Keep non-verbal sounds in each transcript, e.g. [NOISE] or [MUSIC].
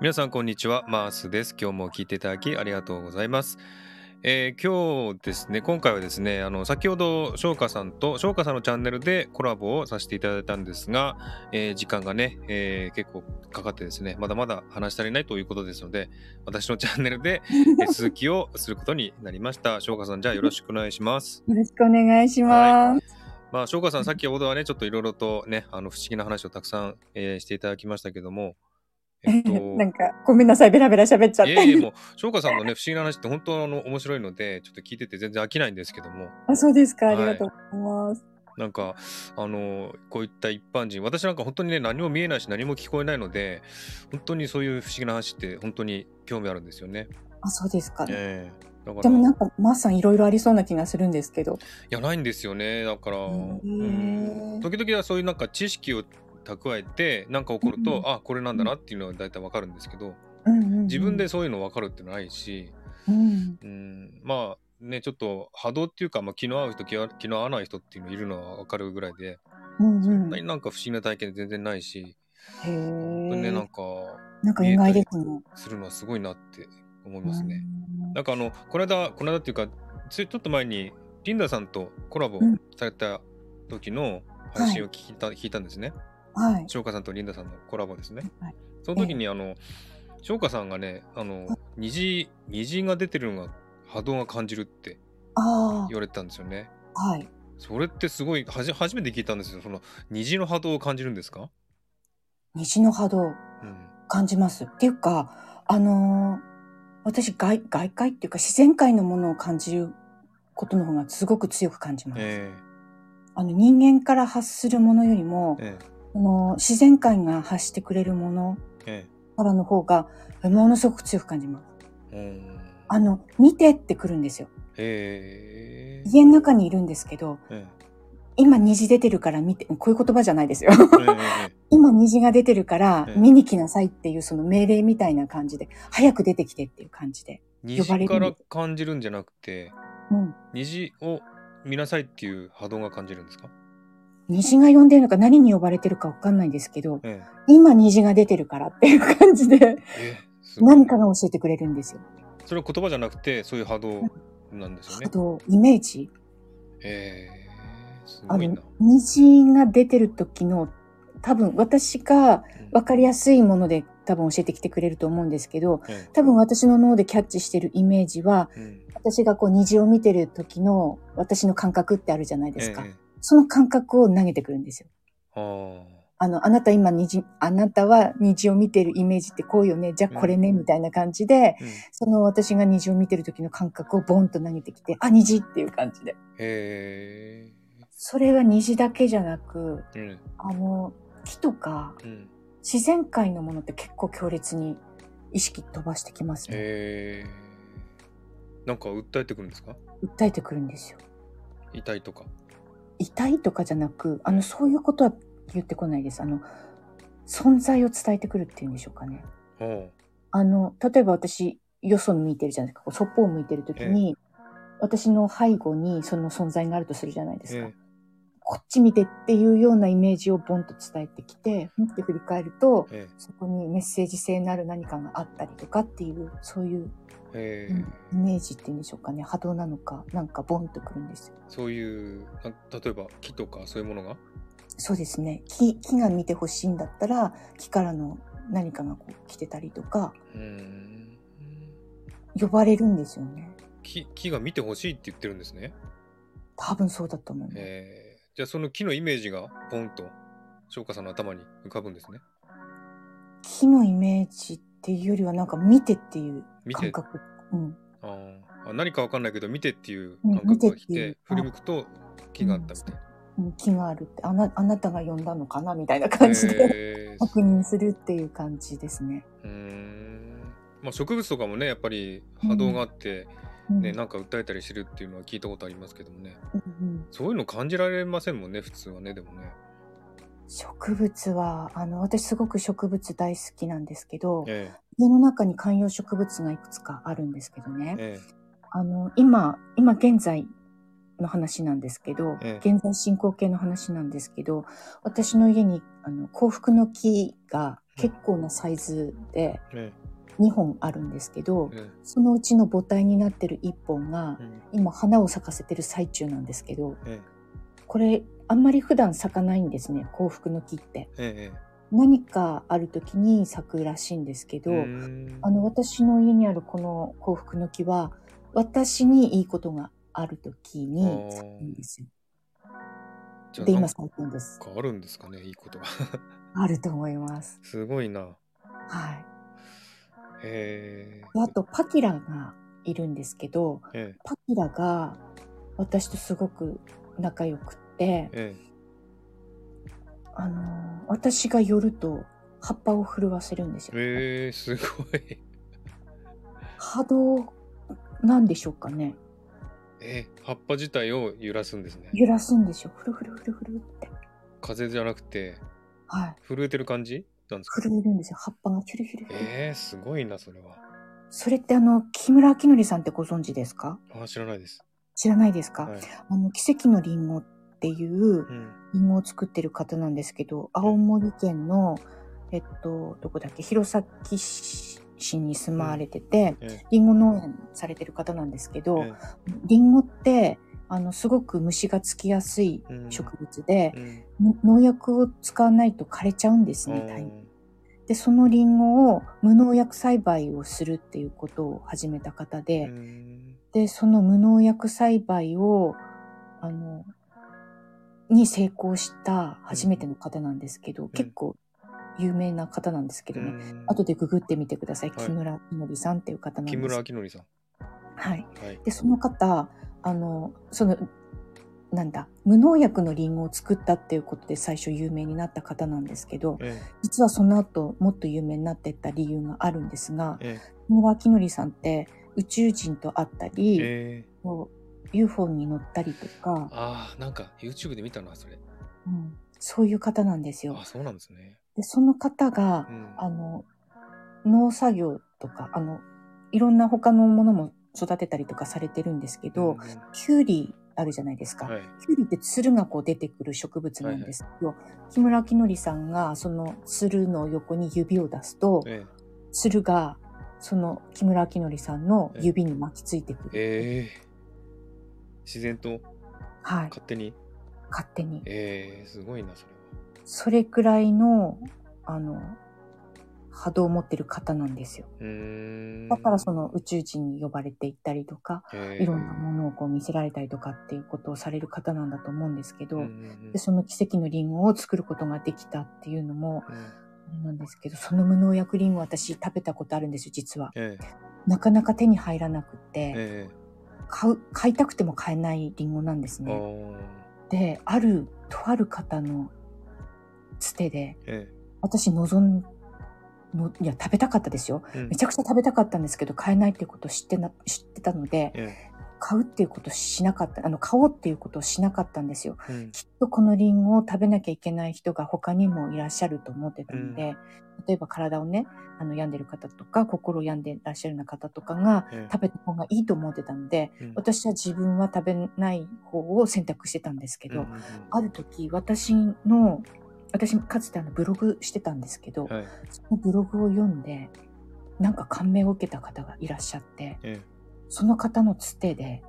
皆さんこんにちは、マースです。今日も聞いていただきありがとうございます。えー今日ですね、今回はですね、あの先ほど翔歌さんと翔歌さんのチャンネルでコラボをさせていただいたんですが、えー時間がね、えー結構かかってですね、まだまだ話し足りないということですので、私のチャンネルで、えー [LAUGHS] 続きをすることになりました。翔歌さん、じゃあよろしくお願いします。よろしくお願いします。まあ、翔歌さん、さっきほどはね、ちょっといろいろとね、あの不思議な話をたくさん、えーしていただきましたけども、えっと、[LAUGHS] なんか、ごめんなさい、ベラベラ喋っちゃって。いえいえ、もう、翔歌さんのね、不思議な話って本当あの面白いので、ちょっと聞いてて全然飽きないんですけども、あ、そうですか。あはいりがとうございます。なんか、あの、こういった一般人、私なんか本当にね、何も見えないし何も聞こえないので、本当にそういう不思議な話って本当に興味あるんですよね。あ、そうですか。ええだから、でもなんか、マーさんいろいろありそうな気がするんですけど。いや、ないんですよね。だから、うん時々はそういうなんか知識を蓄えて、なんか起こると、うんあ、これなんだなっていうのは大体わかるんですけど、うんうんうん自分で、そういうの分かるってないし、うん、うん、まあね、ちょっと波動っていうか、まあ、気の合う人、気の合わない人っていうのいるのは分かるぐらいで、うんそうんん。へなになんか不思議な体験全然ないし、え。本当にね、なんか、なんか意外ですね。するのはすごいなって思いますね。うんなんかあの、この間、この間っていうか、ついちょっと前に、リンダさんとコラボうんされた時の配信を聞いた,、聞いたんですね。はい。翔歌さんとリンダさんのコラボですね。はいその時に、あの、翔歌さんがね、あの、虹、虹が出てるのが波動が感じるってあ言われてたんですよね。あ、はい。それってすごいはじ初めて聞いたんですよ。その虹の波動を感じるんですか？虹の波動うん。感じます。っていうか、あのー私外、外界っていうか自然界のものを感じることの方がすごく強く感じます。えあの人間から発するものよりもえ、えあの自然界が発してくれるものええからの方がものすごく強く感じます。えうん。あの、見てってくるんですよ。ええ家の中にいるんですけど、え今虹出てるから見て、こういう言葉じゃないですよ。[LAUGHS] 今虹が出てるからええ見に来なさいっていうその命令みたいな感じで、早く出てきてっていう感じで。虹呼ばれるから感じるんじゃなくて、うん。虹を見なさいっていう波動が感じるんですか？虹が呼んでるのか何に呼ばれてるかわかんないんですけど、え今虹が出てるからっていう感じで、何かが教えてくれるんですよ。それは言葉じゃなくてそういう波動なんですよねあ。と、イメージ。ええすあのごいな。、虹が出てる時の、多分私がうん分かりやすいもので多分教えてきてくれると思うんですけど、え多分私の脳でキャッチしてるイメージは、えうん私がこう虹を見てる時の私の感覚ってあるじゃないですか。ええその感覚を投げてくるんですよ。ああの、あなた今虹、あなたは虹を見てるイメージってこうよね。じゃあこれね、みたいな感じで、あ、うん、その私が虹を見てる時の感覚をボンと投げてきて、あ、虹っていう感じで。へそれは虹だけじゃなく、えうんあの、木とかうん自然界のものって結構強烈に意識飛ばしてきますね。へえなんか訴えてくるんですか？訴えてくるんですよ。痛いとか痛いとかじゃなく、あの、そういうことは言ってこないです。あの、存在を伝えてくるっていうんでしょうかね。おうあの、例えば私、よそ向いてるじゃないですか。そっぽを向いてるときに、私の背後にその存在があるとするじゃないですか。えこっち見てっていうようなイメージをボンと伝えてきて、ふんって振り返ると、えそこにメッセージ性のある何かがあったりとかっていう、そういう、えうんイメージっていうんでしょうかね。波動なのか、なんかボンとくるんですよ。そういうな例えば木とかそういうものが？そうですね。木、木が見てほしいんだったら、木からの何かがこう来てたりとか、呼ばれるんですよね。木木が見てほしいって言ってるんですね多分そうだと思います。えーじゃあその木のイメージがポンと翔歌さんの頭に浮かぶんですね。木のイメージっていうよりはなんか見てっていう見て。感覚。うん。あ何かわかんないけど見てっていううん感覚が来て振り向くと木があったみたいな、うん木があるって。あなあなたが呼んだのかなみたいな感じで、えー。[LAUGHS] 確認するっていう感じですね。うーん。まあ植物とかもねやっぱり波動があって、うんねなんか訴えたりしてるっていうのは聞いたことありますけどもね。うんうん。そういうの感じられませんもんね普通はねでもね。植物はあの私すごく植物大好きなんですけどえ家の中に観葉植物がいくつかあるんですけどね。ええ。あの今今現在の話なんですけど、ええ。現在進行形の話なんですけど、私の家にあの幸福の木が結構なサイズでえ2本あるんですけど、ええそのうちの母体になってる1本がえうん今花を咲かせてる最中なんですけど、えこれあんまり普段咲かないんですね、幸福の木って。ええ何かある時に咲くらしいんですけど、あの私の家にあるこの幸福の木は私にいいことがある時に咲くんですよ。で今じゃあなんか咲いてるんです。あるんですかねいいことが [LAUGHS] あると思います。すごいなはい。へであとパキラがいるんですけど、ええパキラが私とすごく仲良くって、えあの私が寄ると葉っぱを震わせるんですよ。えええすごい波動なんでしょうかね。え葉っぱ自体を揺らすんですね揺らすんですよ。ふるふるふるふるって。風じゃなくてはい。震えてる感じ？なんですか？震えるんですよ。葉っぱがヒュルヒュルヒュル。ええすごいなそれは。それってあの、木村明則さんってご存知ですか？あ知らないです。知らないですか、はい。あの、奇跡のリンゴっていううん。リンゴを作ってる方なんですけど、青森県の、えっと、どこだっけ、弘前市に住まわれてて、えリンゴ農園されてる方なんですけど、えリンゴって、あの、すごく虫がつきやすいうん。植物でえ、うん。の農薬を使わないと枯れちゃうんですね、大変で、そのリンゴを無農薬栽培をするっていうことを始めた方うで、ん。で、その無農薬栽培を、あの、に成功した初めての方なんですけど、結構有名な方なんですけどね。うん。後でググってみてください。はい。木村きのりさんっていう方なんです。木村明則さん。はい。はい。で、その方、あの、その、なんだ、無農薬のリンゴを作ったっていうことで最初有名になった方なんですけど、え実はその後もっと有名になっていった理由があるんですが、え木村明則さんって宇宙人と会ったり、ええ。こう UFO に乗ったりとか、ああなんか YouTube で見たなそれ。うんそういう方なんですよ。あ。そうなんですね。で、その方がう、ん。あの、農作業とか、あの、いろんな他のものも育てたりとかされてるんですけど、うんキュウリあるじゃないですか。はいキュウリってつるがこう出てくる植物なんですけど、木村明則さんがそのつるの横に指を出すと、えつるがその木村明則さんの指に巻きついてくる。えええ自然とはい。勝手に？勝手に。ええすごいなそれはそれくらいの、あの、波動を持ってる方なんですよ。だからその宇宙人に呼ばれていったりとか、ええいろんなものをこう見せられたりとかっていうことをされる方なんだと思うんですけど、でその奇跡のリンゴを作ることができたっていうのも、うん。あれなんですけど、その無農薬リンゴ私食べたことあるんですよ、実は。えなかなか手に入らなくて、ええ。買う、買いたくても買えないリンゴなんですね。ー。で、ある、とある方のつてで、え。私望んの、いや、食べたかったですよ。えうん。めちゃくちゃ食べたかったんですけど、買えないっていうことを知ってな、知ってたので、え買うっていうことをしなかった、あの、買おうっていうことをしなかったんですよ。えうん。きっとこのリンゴを食べなきゃいけない人が他にもいらっしゃると思ってたので、例えば体をね、あの、病んでる方とか、心を病んでらっしゃるような方とかがええ。食べた方がいいと思ってたので、うん。私は自分は食べない方を選択してたんですけど、うんうんうん。ある時、私の、私かつてあのブログしてたんですけど、はい。そのブログを読んで、なんか感銘を受けた方がいらっしゃって、えその方のつてで、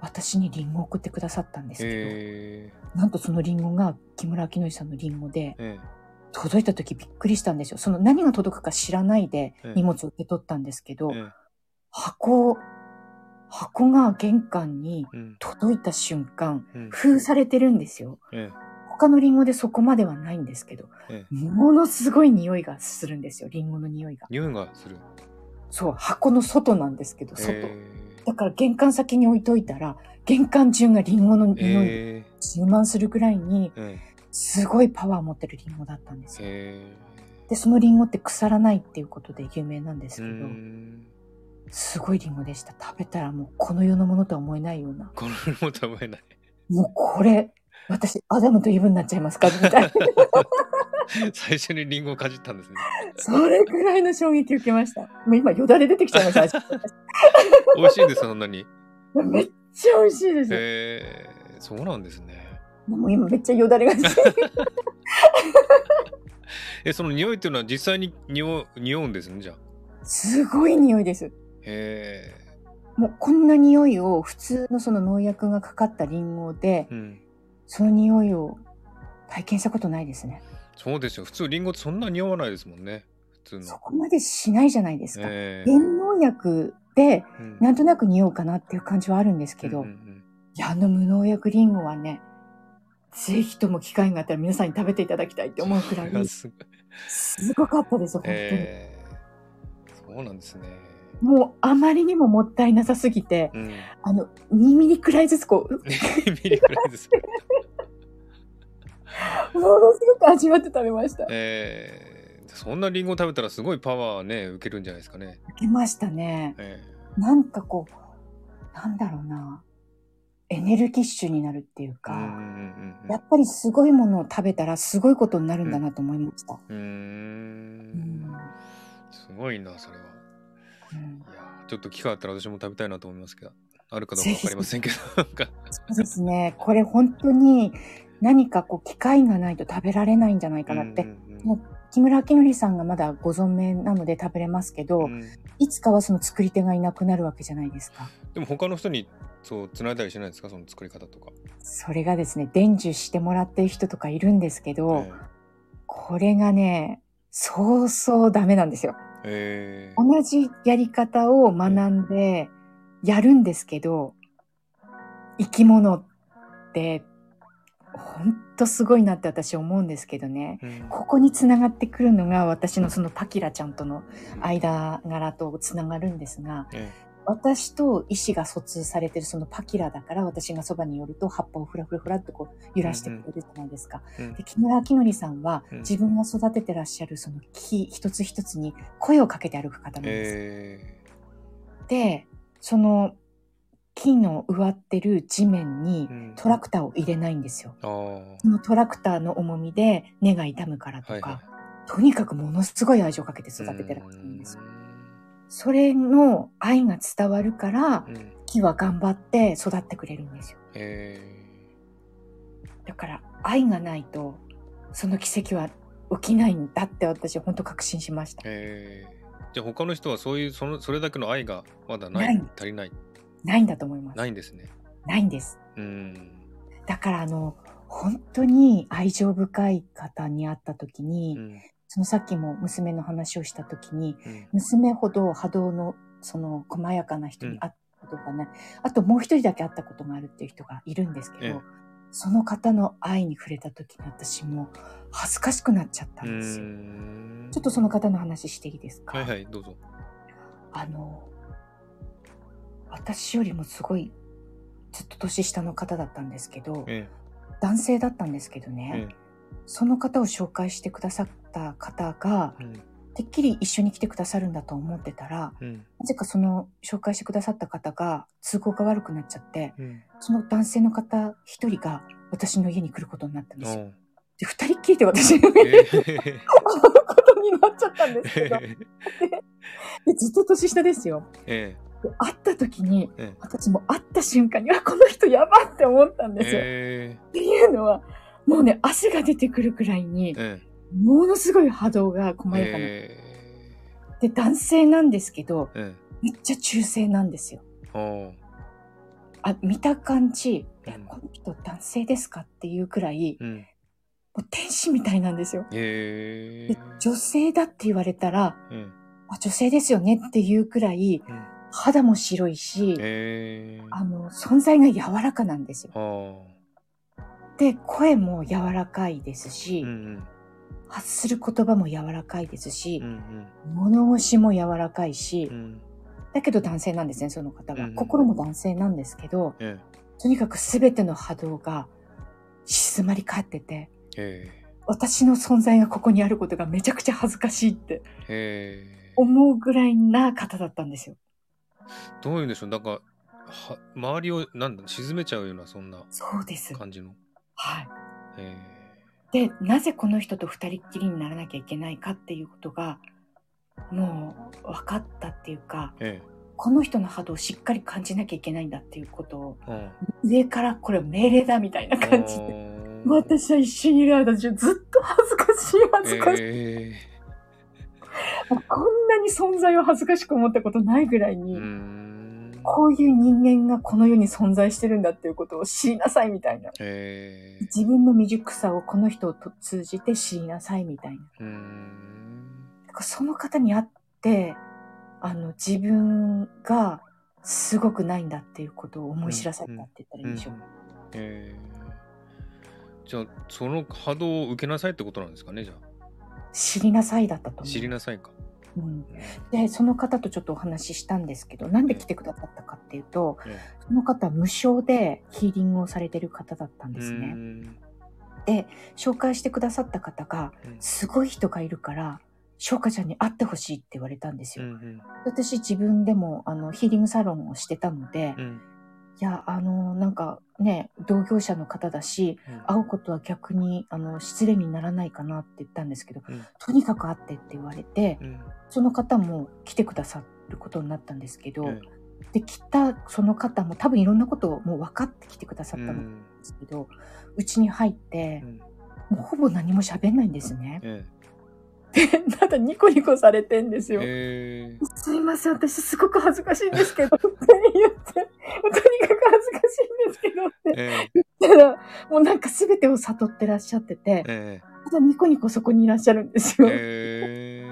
私にリンゴを送ってくださったんですえけど、え。なんとそのリンゴが木村明則さんのリンゴで、ええ。届いた時びっくりしたんですよ。その何が届くか知らないでええ。荷物を受け取ったんですけど、ええ。箱、箱が玄関にうん。届いた瞬間、うん。封されてるんですよ。え他のリンゴでそこまではないんですけど、ええものすごい匂いがするんですよ、リンゴの匂いが。匂いがするそう、箱の外なんですけど、外。えだから玄関先に置いといたら、玄関中がリンゴのえ匂い充満するくらいに、ええすごいパワーを持ってるリンゴだったんですよ。えで、そのリンゴって腐らないっていうことで有名なんですうけど、んすごいリンゴでした。食べたらもうこの世のものとは思えないような。これも食べないもうこれ、私、アダムとイブになっちゃいますか？みたいな。[LAUGHS] 最初にリンゴをかじったんですねそれくらいの衝撃受けました。もう今、よだれ出てきちゃいました。美味しいんですそんなにめっちゃ美味しいです。えそうなんですね。もう今めっちゃよだれが [LAUGHS] え、その匂いっていうのは実際に匂う匂うんですね、じゃあ。すごい匂いです。へえ。もうこんな匂いを普通のその農薬がかかったリンゴで、うん。その匂いを体験したことないですね。そうですよ。普通リンゴってそんな匂わないですもんね。普通の。そこまでしないじゃないですか。え原農薬でうんなんとなく匂うかなっていう感じはあるんですけど、うんうんいや、あの無農薬リンゴはね、ぜひとも機会があったら皆さんに食べていただきたいって思うくらうん、い、すごいすごかったです、本当に。えー、そうなんですね。もうあまりにももったいなさすぎて、うん。あの、2ミリくらいずつこう、ミリくらいです。ものすごく味わって食べました。えー、そんなリンゴ食べたらすごいパワーね、受けるんじゃないですかね。受けましたね。えなんかこう、なんだろうな、エネルギッシュになるっていうか、ーうんうんうんやっぱりすごいものを食べたらすごいことになるんだなと思いました。うん。うんすごいな、それは。ちょっと機会あったら私も食べたいなと思いますけど、あるかどうかわかりませんけど。そうですね。これ本当に何かこう機会がないと食べられないんじゃないかなって。う木村明則さんがまだご存命なので食べれますけど、うんいつかはその作り手がいなくなるわけじゃないですか。でも他の人にそう繋いだりしないですか？その作り方とか。それがですね、伝授してもらってる人とかいるんですけど、えこれがね、そうそうダメなんですよ。ーえー。同じやり方を学んでやるんですけど、生き物ってほんとすごいなって私思うんですけどね。うん。ここにつながってくるのが私のそのパキラちゃんとの間柄とつながるんですが、え私と意思が疎通されてるそのパキラだから私がそばに寄ると葉っぱをフラフラフラってこう揺らしてくれるじゃないですか。うんで木村明則さんはうん自分が育ててらっしゃるその木一つ一つに声をかけて歩く方なんです。えで、その木の植わってる地面にーうんトラクターを入れないんですよ。あーそのトラクターの重みで根が傷むからとか、はいはいとにかくものすごい愛情をかけて育ててらっしゃるんですよ。それの愛が伝わるからう、んうん木は頑張って育ってくれるんですよ。えだから愛がないと、その奇跡は起きないんだって私は本当確信しましたー。えーじゃあ他の人はそういうそのそれだけの愛がまだないない足りないないんだと思います。ないんですね。ないんです。うんだからあの、本当に愛情深い方に会った時に、うんそのさっきも娘の話をした時に、うん。娘ほど波動のその細やかな人に会ったことがね、あともう一人だけ会ったことがあるっていう人がいるんですけど、ええその方の愛に触れた時に私も恥ずかしくなっちゃったうんですよ。ん。ちょっとその方の話していいですか、はいはいどうぞ。あの、私よりもすごいずっと年下の方だったんですけど、え男性だったんですけどえね、えその方を紹介してくださった方がえ、うん。てっきり一緒に来てくださるんだと思ってたら、うん。なぜかその紹介してくださった方が都合が悪くなっちゃって、うん。その男性の方一人が私の家に来ることになったんですよ。で、二人っきりで私の家にえ会うことになっちゃったんですけど、ずっと年下ですよ。えで会った時に、ええ。私も会った瞬間に、あ、この人やばって思ったんですよ。え。っていうのは、もうね、汗が出てくるくらいに、えものすごい波動が細やかな。え。で、男性なんですけど、えめっちゃ中性なんですよ。あ、見た感じ、えうん、この人男性ですかっていうくらい、うん。もう天使みたいなんですよ。でえ。え女性だって言われたら、うん。あ女性ですよねっていうくらい、うん。肌も白いし、ええ。あの、存在が柔らかなんですよ。あで、声も柔らかいですし、あうん。発する言葉も柔らかいですしうんう、ん。物腰も柔らかいし、うん。だけど男性なんですね、その方は。うん心も男性なんですけど、えとにかく全ての波動が静まり返ってて、ええ。私の存在がここにあることがめちゃくちゃ恥ずかしいってええ。思うぐらいな方だったんですよ。どういうんでしょう。なんかは周りをなんだ沈めちゃうようなそんなそうです。はい。えで、なぜこの人と二人っきりにならなきゃいけないかっていうことが、もう分かったっていうか、ええこの人の波動をしっかり感じなきゃいけないんだっていうことを、うん上からこれ命令だみたいな感じで。うん私は一緒にいる間中ずっと恥ずかしい恥ずかしい。えこんなに存在を恥ずかしく思ったことないぐらいーに、こういう人間がこの世に存在してるんだっていうことを知りなさいみたいな。えー自分の未熟さをこの人を通じて知りなさいみたいな。だからその方に会って、あの、自分がすごくないんだっていうことを思い知らされたって言ったらいいんでしょう。えーじゃあその波動を受けなさいってことなんですかねじゃ知りなさいだったとあ思う。知りなさいか。うん、で、その方とちょっとお話ししたんですけど、なんで来てくださったかっていうと、えその方は無償でヒーリングをされてる方だったんえですね。で、紹介してくださった方が、うん。すごい人がいるから、翔歌ちゃんに会ってほしいって言われたんですよ。うん私自分でもあのヒーリングサロンをしてたので、いうん。や、あの、なんかね、同業者の方だし、うん。会うことは逆にあの失礼にならないかなって言ったんですけど、うん。とにかく会ってって言われて、うん。その方も来てくださることになったんですけど、えで、来たその方も多分いろんなことをもう分かって来てくださえったんですけど、うち、に入ってう、ん。もうほぼ何も喋んないんですね。えで、ただニコニコされてんですえよ。ええすいません、私すごく恥ずかしいんですけど、って言って、とにかく恥ずかしいんですけどってえ言ったら、もうなんか全てを悟ってらっしゃってて、えただニコニコそこにいらっしゃるんですよ。え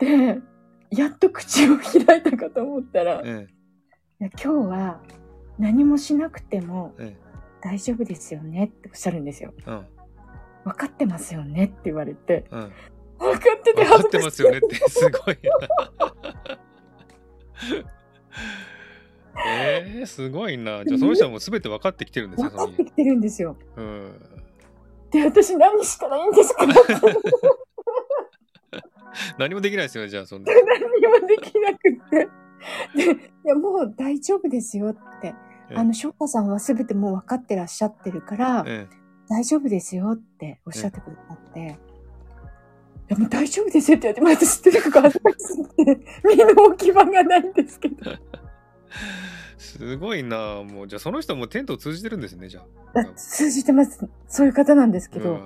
で、やっと口を開いたかと思ったら、いえや今日は何もしなくてもええ大丈夫ですよねっておっしゃるんですよ。えうん分かってますよねって言われて、うん分かってて分かっ恥ずかしい。てますよねってすごいな。えー、すごいな。じゃあその人はもう全て分かってきてるんですよ、その分かってきてるんですよ。うん。で、私何したらいいんですかって [LAUGHS] 何もできないですよね、じゃあそんな。[LAUGHS] 何にもできなくって。で、いや、もう大丈夫ですよって。えあの、翔歌さんは全てもう分かってらっしゃってるから、え大丈夫ですよっておっしゃってくださって、いや、もう大丈夫ですよって言って、まあ私とにかく恥ずかしすぎて、身の置き場がないんですけど。えすごいな。もうじゃあその人はもうテントを通じてるんですね、じゃあ。あ通じてます。そういう方なんですけど。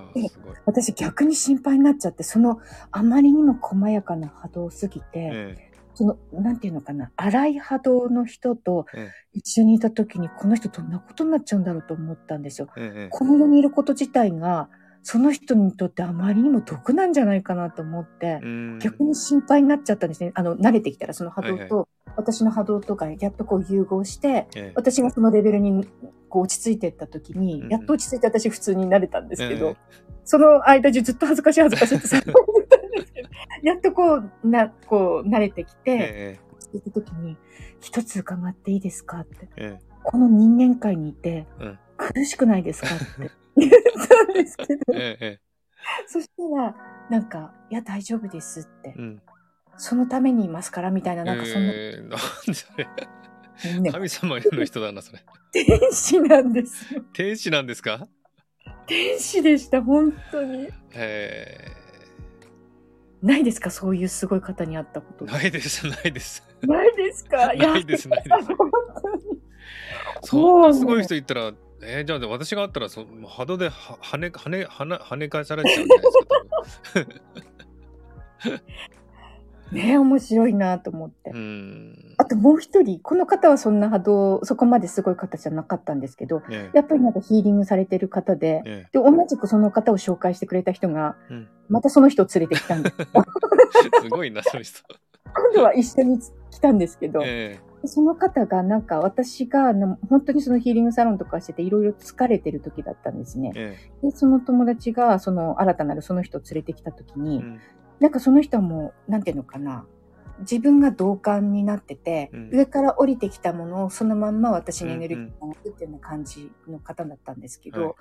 私逆に心配になっちゃって、そのあまりにも細やかな波動すぎて、えその、なんていうのかな、荒い波動の人とえ一緒にいた時に、この人どんなことになっちゃうんだろうと思ったんですよ。えええこの世にいること自体が、その人にとってあまりにも毒なんじゃないかなと思って、うん。逆に心配になっちゃったんですね。あの、慣れてきたら、その波動はいと、私の波動とがやっとこう融合して、ええ。私がそのレベルにこう落ち着いていった時に、うん。やっと落ち着いて私普通になれたんですけど、ええ。その間中ずっと恥ずかしい恥ずかしいって [LAUGHS] さ、思ったんですけど、やっとこう、な、こう、慣れてきて、え。落ち着いた時に、一つ伺っていいですかって、ええ。この人間界にいてうん、苦しくないですかって言ったんですけど、えええそしたら、なんか、いや、大丈夫ですって。え、うん。そのためにいますから、みたいな、なんかそんな、ええなんでそれ。ね、神様の人だな、それ。天使なんですよ。天使なんですか？天使でした、本当に。え。ないですか？そういうすごい方に会ったこと。え。ないです、ないです。ないですか？ないですないです。[LAUGHS] 本当に。そんなすごい人言ったら、えー、じゃあ私があったらそもう波動では跳ね跳ね跳ね跳ね返されちゃうんじゃないですか [LAUGHS] ね面白いなと思って。あともう一人、この方はそんな波動、そこまですごい方じゃなかったんですけど、えやっぱりなんかヒーリングされてる方で、ええ。で、同じくその方を紹介してくれた人が、うん。またその人を連れてきたんです。え [LAUGHS] すごいな、その人。[LAUGHS] 今度は一緒に来たんですけど、えその方がなんか私が本当にそのヒーリングサロンとかしてていろいろ疲れてる時だったんですねえ。えで、その友達がその新たなるその人を連れてきた時えに、うんなんかその人はもう、なんていうのかな。自分が同感になってて、うん上から降りてきたものをそのまんま私にエネルギーを持つっていうような感じの方だったんですけど、はい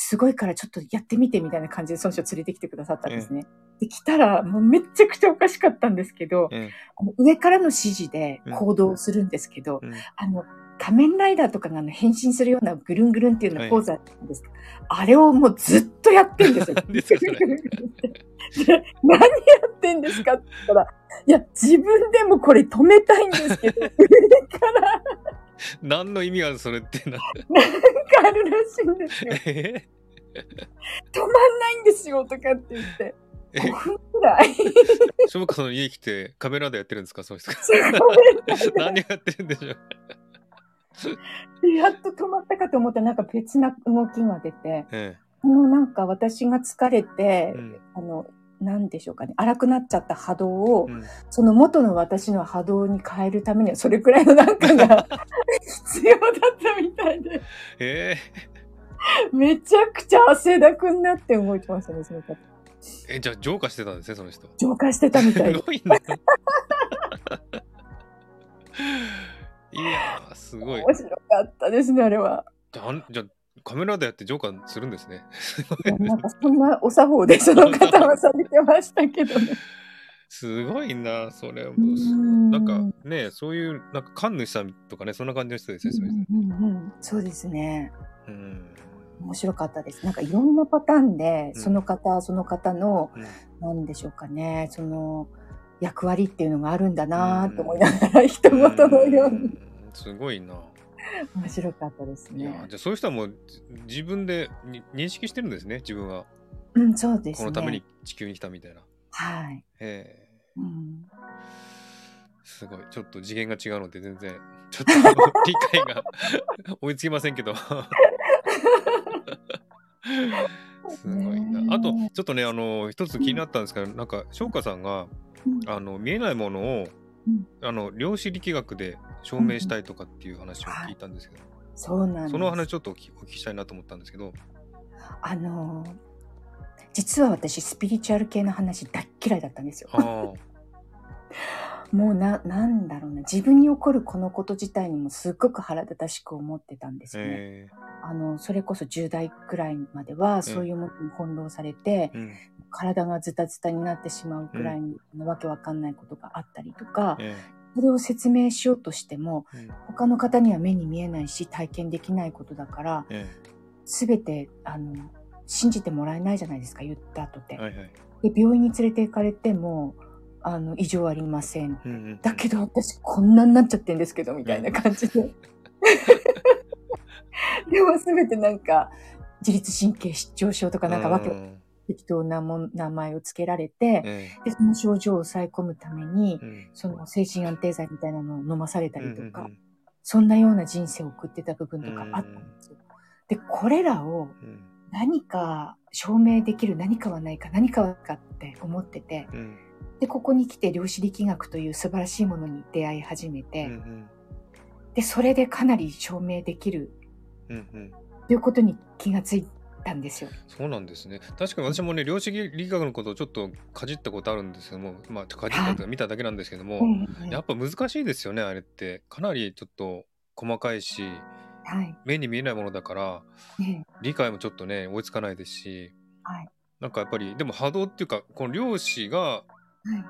すごいからちょっとやってみてみたいな感じでその人連れてきてくださったんですね。で、来たらもうめっちゃくちゃおかしかったんですけど、えあの上からの指示で行動するんですけど、えうん。あの、仮面ライダーとかがあの変身するようなぐるんぐるんっていうようなポーズあるんです。か、あれをもうずっとやってんですよ。[LAUGHS] 何ですかそれ。[LAUGHS] で何やってんですかって言ったら、いや、自分でもこれ止めたいんですけど、上から何の意味があるそれってな。なんかあるらしいんですよ。え？止まんないんですよとかって言って。え？5分くらい。翔子さんの家来てカメラでやってるんですか？その人。何やってるんでしょう。でやっと止まったかと思ったらなんか別な動きが出て、えこのなんか私が疲れてえ。う、ん。あの、なんでしょうかね、荒くなっちゃった波動を、うんその元の私の波動に変えるためにはそれくらいのなんかが [LAUGHS] 必要だったみたいで、えめちゃくちゃ汗だくになって動いてましたね、その方。ーえ、じゃあ浄化してたんですね、その人。浄化してたみたいすで。ごいな。いやー、すごい。面白かったですね、あれは。じゃあカメラでやって浄化するんですね。なんかそんなお作法でその方はされてましたけどね。すごいな、それ。んなんかね、そういう、なんか神主さんとかね、そんな感じの人ですね、そうんうんうんそうですね。うん。面白かったです。なんかいろんなパターンで、うんその方、その方の、うんなんでしょうかね、その役割っていうのがあるんだなと思いながら、人事のように。んすごいな。面白かったですいやね。じゃあそういう人はもうじ自分でに認識してるんですね自分は。うん、そうですね。このために地球に来たみたいな、はい。ええ。うん、すごい。ちょっと次元が違うので全然ちょっと理解が [LAUGHS] 追いつきませんけど。[LAUGHS] すごいな。あとちょっとねあの一つ気になったんですけどなんか翔歌さんがうん。あの見えないものをうん。あの量子力学で証明したいとかっていう話を聞いたんですけど、そうなん。その話ちょっとお聞きしたいなと思ったんですけど、あのー実は私スピリチュアル系の話大っ嫌いだったんですよ。[LAUGHS] あもうな、なんだろうな、自分に起こるこのこと自体にもすっごく腹立たしく思ってたんですね。え。あの、それこそ10代くらいまではそういうものに翻弄されて、えうん。体がズタズタになってしまうくらいのわけわかんないことがあったりとか、えそれを説明しようとしても、えうん。他の方には目に見えないし体験できないことだから、えすべて、あの、信じてもらえないじゃないですか、言った後で。えはいはい。で、病院に連れて行かれても、あの、異常ありません。うんうん。だけど私こんなになっちゃってんですけど、みたいな感じで。[LAUGHS] でもすべてなんか、自律神経失調症とかなんかわけうん。適当なもん名前をつけられて、えで、その症状を抑え込むためにその精神安定剤みたいなのを飲まされたりとか、うんうんそんなような人生を送ってた部分とかあったんですよ。で、これらをうん。何か証明できる何かはないか何かはかって思ってて、うんで、ここに来て量子力学という素晴らしいものに出会い始めて、うんうん。で、それでかなり証明できる。うんうん。ということに気がついたんですよ。そうなんですね。確かに私もね量子力学のことをちょっとかじったことあるんですけどもまあかじったとか見ただけなんですけども、やっぱ難しいですよねあれって。かなりちょっと細かいしはい。目に見えないものだからね理解もちょっとね追いつかないですし。はい。なんかやっぱりでも波動っていうかこの量子がはい。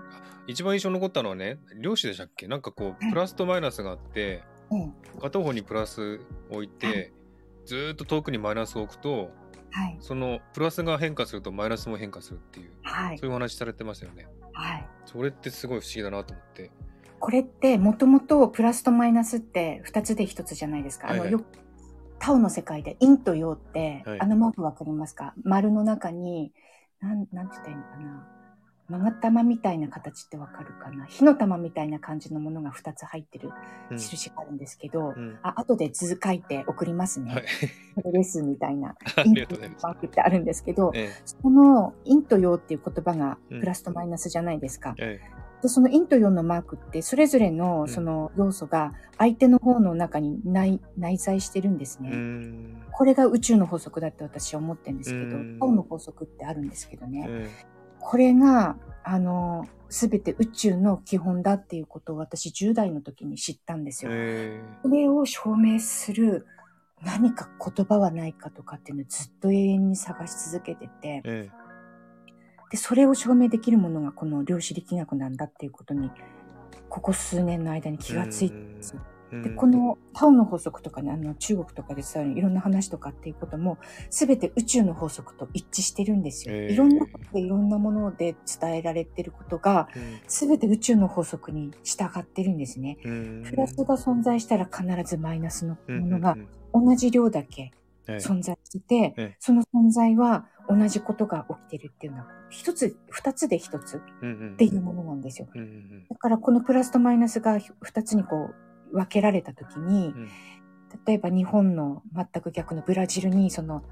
一番印象に残ったのはね量子でしたっけ？なんかこうプラスとマイナスがあってうん片方にプラス置いてずーっと遠くにマイナスを置くとはい。そのプラスが変化するとマイナスも変化するっていうはいそう。いうお話されてましたよねはい。それってすごい不思議だなと思ってこれってもともとプラスとマイナスって2つで1つじゃないですか。はいはいあのよタオの世界で陰と陽って、はいあのマークわかりますか？丸の中に、なん、なんて言ったらいいのかな？曲がった玉みたいな形ってわかるかな？火の玉みたいな感じのものが2つ入ってるうん。印があるんですけど、うん。あ後で図書いて送りますね。はい。これですみたいな。[LAUGHS] ありがとマークってあるんですけど、えその陰と陽っていう言葉がうん。プラスとマイナスじゃないですか。ええ。で、その陰と陽のマークって、それぞれうのん。その要素が相手の方の中に内内在してるんですね。これが宇宙の法則だって私は思ってるんですけどうん、青の法則ってあるんですけどね。えこれが、あの、すべて宇宙の基本だっていうことを私10代の時に知ったんですえよ。えそれを証明する何か言葉はないかとかっていうのをずっと永遠に探し続けてて、えで、それを証明できるものがこの量子力学なんだっていうことに、ここ数年の間に気がついたんですよ。うで、このタオの法則とかね、あの中国とかでさ、いろんな話とかっていうことも、すべて宇宙の法則と一致してるんですよ。いろんなことでいろんなもので伝えられてることが、すべて宇宙の法則に従ってるんですね。うん。プラスが存在したら必ずマイナスのうんものがうん同じ量だけはい存在してて、ええ。その存在は同じことが起きてるっていうのは、一つ、二つで一つっていうものなんですよ。だからこのプラスとマイナスが二つにこう分けられたときに、うん。例えば日本の全く逆のブラジルにその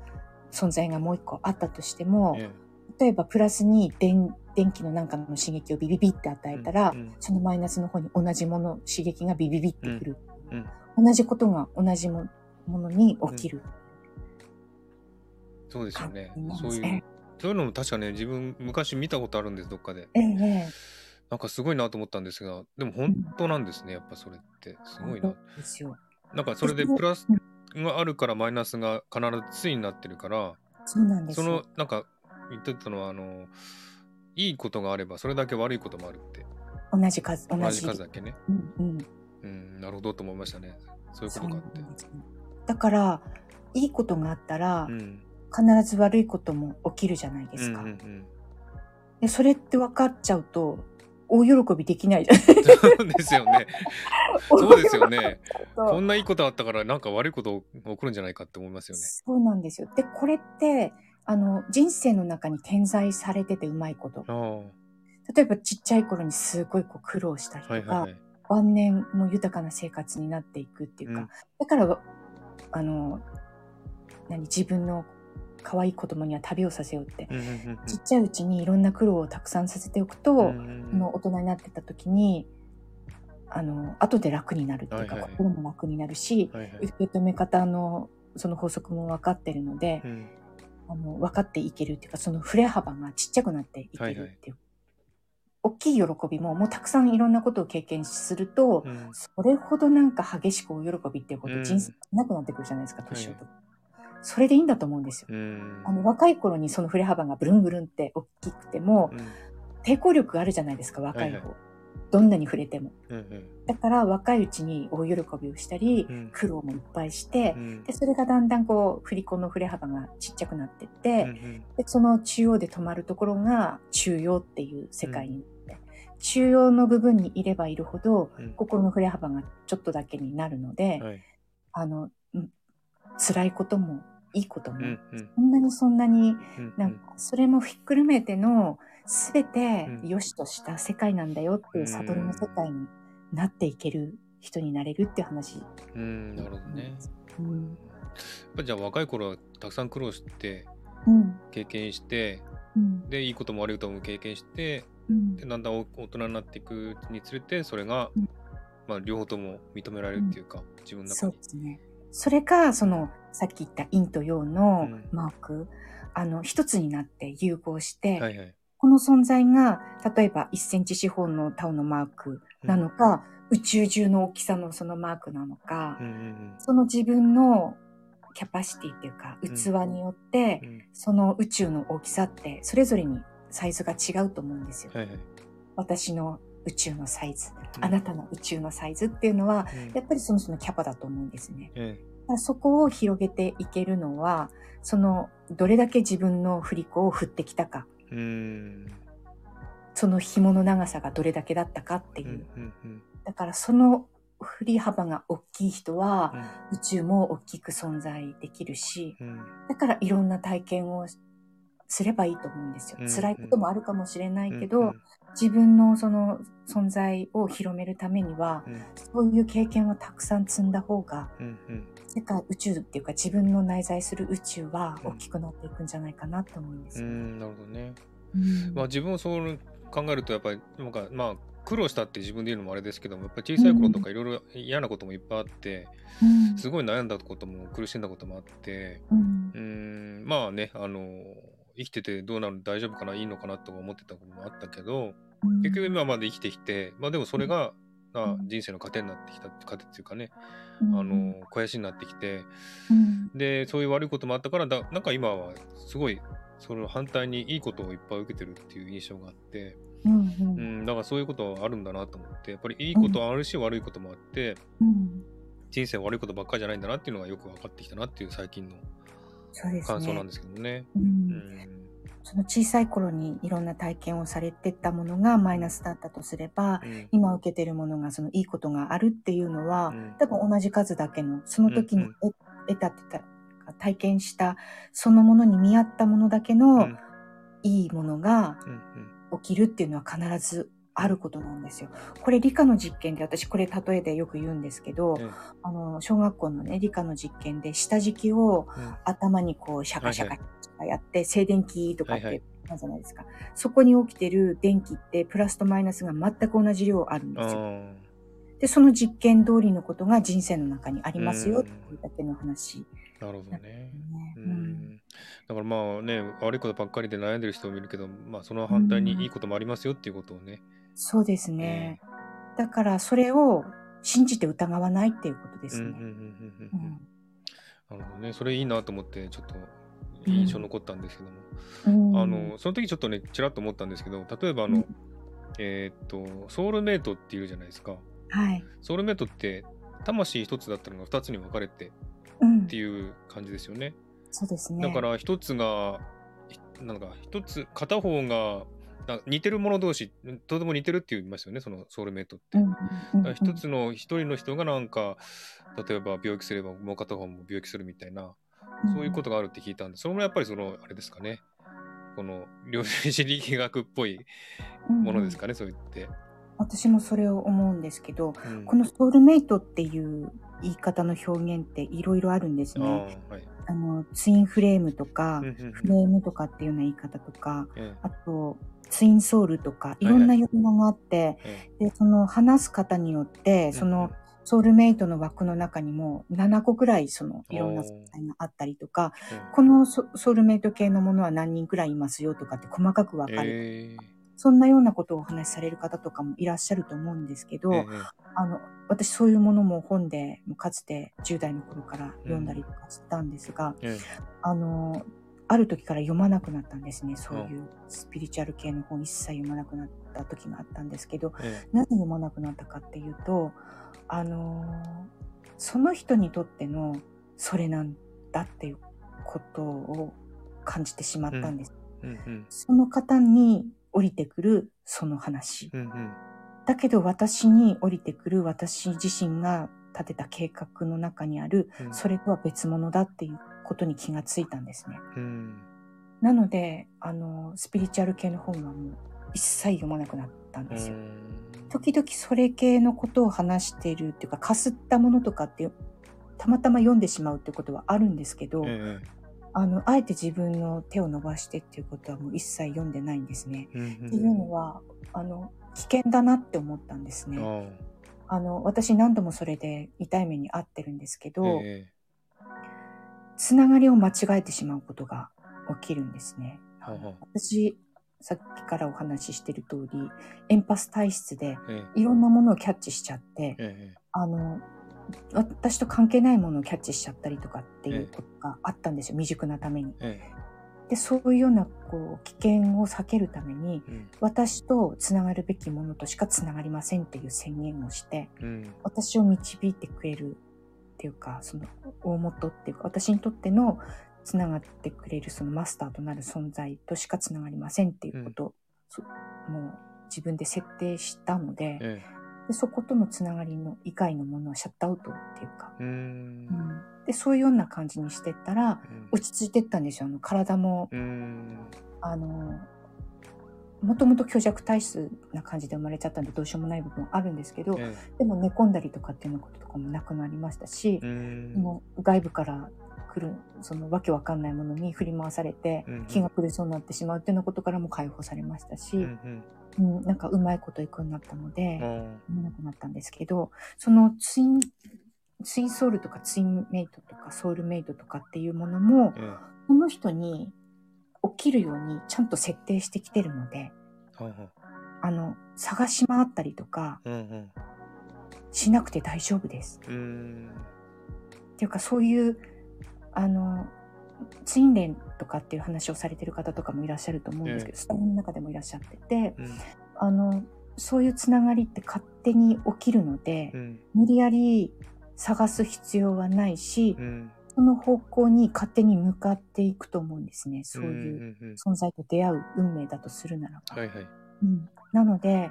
存在がもう一個あったとしても、え例えばプラスに電電気のなんかの刺激をビビビって与えたら、うんうん。そのマイナスの方に同じもの、刺激がビビビってくる。うん同じことが同じもものに起きる。そうですよね。そういうそういうのも確かね自分昔見たことあるんですどっかで。えええなんかすごいなと思ったんですがでも本当なんですねやっぱそれってすごいなそうですよ。なんかそれでプラスがあるからマイナスが必ず対になってるからそうなんですそよ。のなんか言ってたのはあのいいことがあればそれだけ悪いこともあるって同じ数、同じ。数だけねうんうん。うんなるほどと思いましたねそういうことかってだから、いいことがあったら、うん必ず悪いことも起きるじゃないですか。うんうんうんでそれって分かっちゃうと、大喜びできないじゃないそうですよね。そうですよね。[LAUGHS] こそんないいことあったからなんか悪いこと起こるんじゃないかって思いますよね。うなんですよ。で、これって、あの、人生の中に点在されててうまいこと。例えばちっちゃい頃にすごいこう苦労した人が、いはいはい。晩年も豊かな生活になっていくっていうか、うん。だから、あの、何、自分の可愛い子供には旅をさせようって、うんうんうんちっちゃいうちにいろんな苦労をたくさんさせておくと、うんうん大人になってた時に、あの、後で楽になるっていうか、はいはい。心も楽になるし、はいはい。受け止め方のその法則も分かってるので、うん。あの分かっていけるっていうか、その振れ幅がちっちゃくなっていけるっていう。大きい喜びも、もうたくさんいろんなことを経験すると、うん。それほどなんか激しくお喜びっていうこと、うん。人生なくなってくるじゃないですか、年をはいと。それでいいんだと思うんですよ。うん。あの若い頃にその振れ幅がブルンブルンって大きくても、うん。抵抗力があるじゃないですか、若い方。はいはどんなに触れても。うんうん。だから若いうちに大喜びをしたり、うん。苦労もいっぱいしてう、ん。で、それがだんだんこう、振り子の振れ幅がちっちゃくなってって、うんうん。で、その中央で止まるところが中央っていう世界に中央の部分にいればいるほど、うん。心の振れ幅がちょっとだけになるので、はい。あの、うん辛いこともいいことも、うんうんそんなにそんなにうんなんか、それもひっくるめての、すべてうん良しとした世界なんだよっていう悟りの世界になっていける人になれるっていう話。うんなるほどねうん。やっぱじゃあ若い頃はたくさん苦労してうん。経験してうん。でいいことも悪いことも経験してうんでだんだん大大人になっていくにつれてそれが、うんまあ、両方とも認められるっていうか、自分のそ中に。うですね。それか、その、さっき言った陰と陽のうんマーク、あの、一つになって融合して、はいはい。この存在が、例えば1センチ四方のタオのマークなのか、宇宙中の大きさのそのマークなのか、うんうんその自分のキャパシティっていうか、うん器によって、うんうんその宇宙の大きさって、それぞれにサイズが違うと思うんですよ。はいはい。私の宇宙のサイズ、うん。あなたの宇宙のサイズっていうのは、うん。やっぱりその人のキャパだと思うんですね。えだからそこを広げていけるのは、その、どれだけ自分の振り子を振ってきたか、えうん。その紐の長さがどれだけだったかってう。んいう。うんうん。だからその振り幅が大きい人は、うん。宇宙も大きく存在できるし、うん。だからいろんな体験をすればいいと思うんですよ。うん辛いこともあるかもしれないけど、うん自分のその存在を広めるためには、うん。そういう経験をたくさん積んだ方が、うんうん。世界宇宙っていうか自分の内在する宇宙は大きくなっていくんじゃないかなと思うんですよ。うんなるほどね。うん。まあ自分をそう考えるとやっぱりなんかまあ苦労したって自分で言うのもあれですけどもやっぱり小さい頃とかいろいろ嫌なこともいっぱいあって、うん。すごい悩んだことも苦しんだこともあってうん。んまあねあの生きててどうなる大丈夫かないいのかなとか思ってたこともあったけどうん。結局今まで生きてきてまあでもそれが、まあうん。人生の糧になってきた糧っていうかね、うん。あの肥やしになってきてうん。でそういう悪いこともあったからだなんか今はすごいその反対にいいことをいっぱい受けてるっていう印象があってうんううんん、だからそういうことはあるんだなと思ってやっぱりいいことはあるし、悪いこともあってうん。人生は悪いことばっかりじゃないんだなっていうのがよく分かってきたなっていう最近のそうですね。感想なん。ですけどね。ううん。んその小さい頃にいろんな体験をされてたものがマイナスだったとすれば、うん。今受けてるものがそのいいことがあるっていうのは、うん。多分同じ数だけのその時にうん得得たってた体験したそのものに見合ったものだけの、うん。いいものがうん。起きるっていうのは必ずあることなんですよ。これ理科の実験で私これ例えでよく言うんですけど、うんあの小学校のね理科の実験で下敷きをうん頭にこうシャカシャカやって静電気とかって言うじゃないですか。そこに起きてる電気ってプラスとマイナスが全く同じ量あるんあですよ。ーで、その実験通りのことが人生の中にありますようんっていうだけの話なるほどね。ね。ううんんだからまあね悪いことばっかりで悩んでる人もいるけど、まあ、その反対にいいこともありますよっていうことをね。そうですね。だからそれを信じて疑わないっていうことですね。うんうんうんうんうんうんなるほどね。それいいなと思ってちょっと印象残ったんですけども、うんあのその時ちょっとねちらっと思ったんですけど例えばあの、うんえーっとソウルメイトっているじゃないですか。はい。ソウルメイトって魂一つだったのが二つに分かれてうんっていう感じですよね。そうですね。だから一つがひなんか一つ片方がな似てる者同士とても似てるって言いますよねそのソウルメイトって。一つの一人の人がなんか例えば病気すればもう片方も病気するみたいなそういうことがあるって聞いたんでそれもやっぱりそのあれですかね。この量子力学っぽいものですかね、そう言って。私もそれを思うんですけど、うん。このソウルメイトっていう言い方の表現っていろいろあるんですあね。ーはい。あの、ツインフレームとかうん、うんフレームとかっていうような言い方とか、え。あと、ツインソウルとか、いろんな呼び名があって、ええ。で、その話す方によって、そのソウルメイトの枠の中にも7個くらいそのいろんな存在があったりとか、ええ。このソソウルメイト系のものは何人くらいいますよとかって細かくわかる。ええ。そんなようなことをお話しされる方とかもいらっしゃると思うんですけど、ええ。あの、私そういうものも本でもかつて10代の頃から読んだりとかしたんですが、え。あの、ある時から読まなくなったんですね。そういうスピリチュアル系の本一切読まなくなった時があったんですけど、ええなぜ読まなくなったかっていうと、あの、その人にとってのそれなんだっていうことを感じてしまったんです。うんうんその方に降りてくるその話。うんうんだけど私に降りてくる私自身が立てた計画の中にあるうんそれとは別物だっていうことに気がついたんですね。うんなので、あの、スピリチュアル系の本はもう一切読まなくなったんですよ。時々それ系のことを話しているっていうか、かすったものとかってたまたま読んでしまうってことはあるんですけど、えあの、あえて自分の手を伸ばしてっていうことはもう一切読んでないんですね。えうんうんっていうのは、あの、危険だなって思ったんですね。ああの、私何度もそれで痛い目に遭ってるんですけあど、えつながりを間違えてしまうことが起きるんですね。はは私、さっきからお話ししてる通り、エンパス体質でえいろんなものをキャッチしちゃってえ、えあの、私と関係ないものをキャッチしちゃったりとかっていうことがあったんですよ。未熟なために。ええ。で、そういうような、こう、危険を避けるために、えうん。私とつながるべきものとしかつながりませんっていう宣言をして、うん。私を導いてくれるっていうか、その大元っていうか、私にとってのつながってくれるそのマスターとなる存在としかつながりませんっていうことを、そもう自分で設定したのでえで、そことのつながりの以外のものはシャットアウトっていうか、えうん。うん。で、そういうような感じにしてったら、落ち着いてったんですよ。あの体も、うん。あの、もともと虚弱体質な感じで生まれちゃったんでどうしようもない部分はあるんですけど、えでも寝込んだりとかっていうこととかもなくなりましたしえ、うん。もう外部から来るそのわけわかんないものに振り回されてうん気が狂いそうになってしまうっていうようなことからも解放されましたし、ううん。うんなんかうまいこといくようになったので、あ見なくなったんですけどそのツインツインソウルとかツインメイトとかソウルメイトとかっていうものもええ。その人に起きるようにちゃんと設定してきてるのでははあの探し回ったりとかうんうん。しなくて大丈夫です。うん。っていうかそういうあのツインレンとかっていう話をされてる方とかもいらっしゃると思うんですけど、スタイルの中でもいらっしゃっててうん。あの、そういうつながりって勝手に起きるので、うん。無理やり探す必要はないし、うんその方向に勝手に向かっていくと思うんですね。そういう存在と出会う運命だとするならば。はいはい。うん、なので、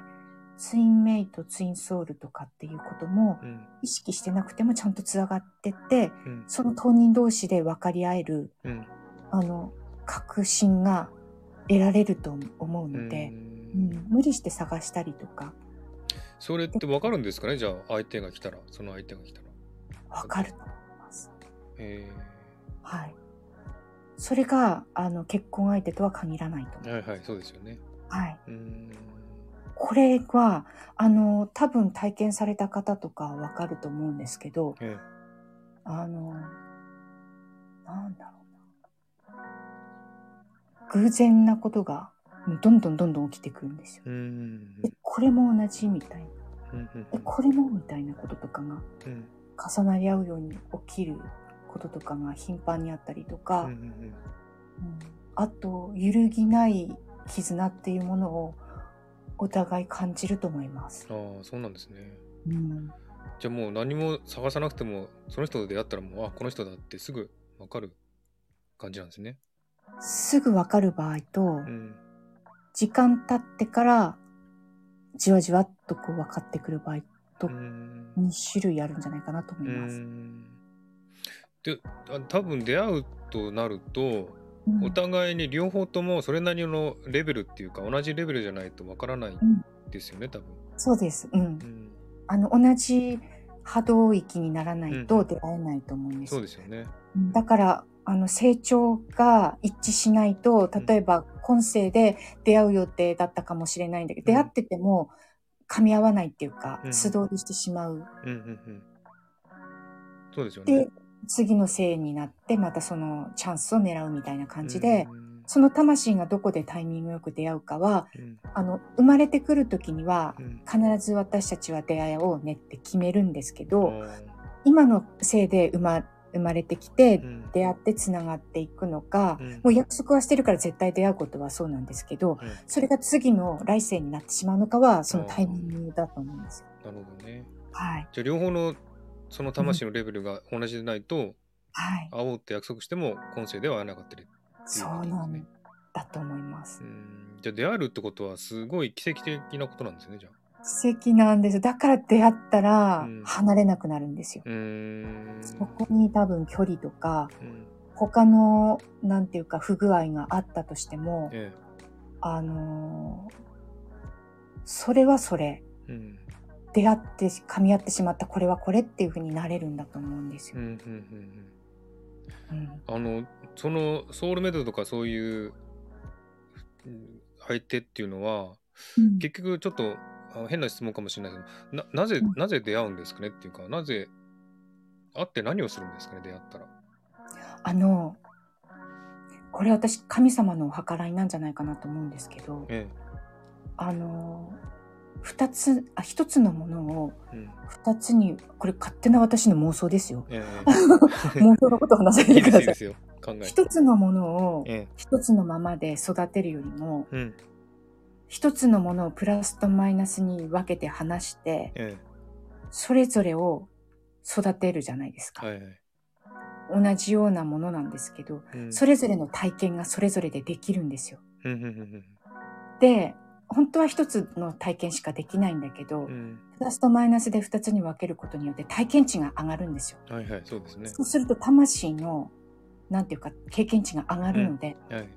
ツインメイト、ツインソウルとかっていうこともうん。意識してなくてもちゃんとつながってって、うん。その当人同士で分かり合える、うん。あの、確信が得られると思うので、うん。無理して探したりとか、それってわかるんですかね？じゃあ相手が来たらその相手が来たら。分かる。とえはい。それが、あの、結婚相手とは限らないと思はいはいそうですよね。はい。うーんこれは、あの、多分体験された方とかはわかると思うんですけど、えあの、なんだろうな。偶然なことが、どんどんどんどん起きてくるんですよ。で、これも同じみたいな。うんうんえ、これもみたいなこととかがうん重なり合うように起きることとかが頻繁にあったりとか、うんうんうんあと、揺るぎない絆っていうものをお互い感じると思います。ああそうなんですね。うん、じゃあもう何も探さなくてもその人と出会ったらもうあこの人だってすぐわかる感じなんですね。すぐわかる場合と、うん時間経ってからじわじわっとこう分かってくる場合とうーん2種類あるんじゃないかなと思います。んであ多分出会うとなるとうんお互いに両方ともそれなりのレベルっていうか同じレベルじゃないとわからないんですよね多分。そうです。うんう。んあの、同じ波動域にならないうんと出会えないと思うんです。そうですよね。うんだから、あの、成長が一致しないと、例えば今世で出会う予定だったかもしれないんだけど、うん出会ってても噛み合わないっていうか、うん素通りしてしまう。うんうんうん。そうですよでね。、次の世になって、またそのチャンスを狙うみたいな感じで、うん。その魂がどこでタイミングよく出会うかは、うん。あの、生まれてくる時にはう、ん。必ず私たちは出会いをねって決めるんですけあど、ー今のせいで生ま生まれてきてう、ん。出会ってつながっていくのか、うん。もう約束はしてるから絶対出会うことはそうなんですけど、うん。それが次の来世になってしまうのかは、そのタイミングだと思うんですよ。なるほどね。はい。じゃあ両方のその魂のレベルが同じでないと、はい。会おうって約束しても今世では会えなかったり。そうなんだと思いますう。んじゃあ出会えるってことはすごい奇跡的なことなんですねじゃあ。奇跡なんです。だから出会ったらうん離れなくなるんですよ。そこに多分距離とか、うん他の、なんていうか不具合があったとしても、えあのーそれはそれ。えうん出会って噛み合ってしまったこれはこれっていう風になれるんだと思うんですよ。あのそのソウルメイトとかそういううん相手っていうのはうん。結局ちょっとあ変な質問かもしれないけどななぜうん。なぜ出会うんですかねっていうかなぜ会って何をするんですかね出会ったら。あの、これ私神様のお計らいなんじゃないかなと思うんですけど、え。あの、二つ、あ、一つのものをえうん。二つに、これ勝手な私の妄想ですよ。え [LAUGHS] 妄想のことを話さないいでください。[LAUGHS] 一つのものをえ一つのままで育てるよりも、えうん。一つのものをプラスとマイナスに分けて話して、えそれぞれを育てるじゃないですか。えはいはい。同じようなものなんですけど、うん。それぞれの体験がそれぞれでできるんですよ。うんうんうん。で、本当は一つの体験しかできないんだけど、うんうんプラスとマイナスで二つに分けることによって体験値が上がるんですよ。はいはいそうですね。そうすると魂の、なんていうか、経験値が上がるので、はい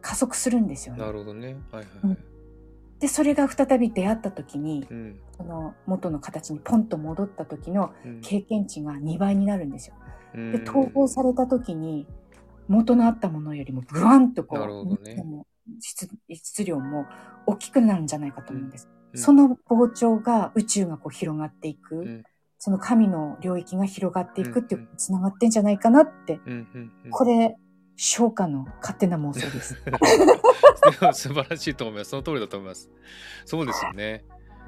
加速するんですよねな。るほどね。はいはいはい。で、それが再び出会った時に、うんその元の形にポンと戻った時のうん経験値が2倍になるんですよ。うんで、統合された時に、元のあったものよりもブワンとこう、なるほどね質質量も大きくなるんじゃないかと思うんです。うん。その膨張が宇宙がこう広がっていく、ん。その神の領域が広がっていくっていうつながってんじゃないかなって、これ、昇華の勝手な妄想です。[LAUGHS] 素晴らしいと思います。その通りだと思います。そうですよね。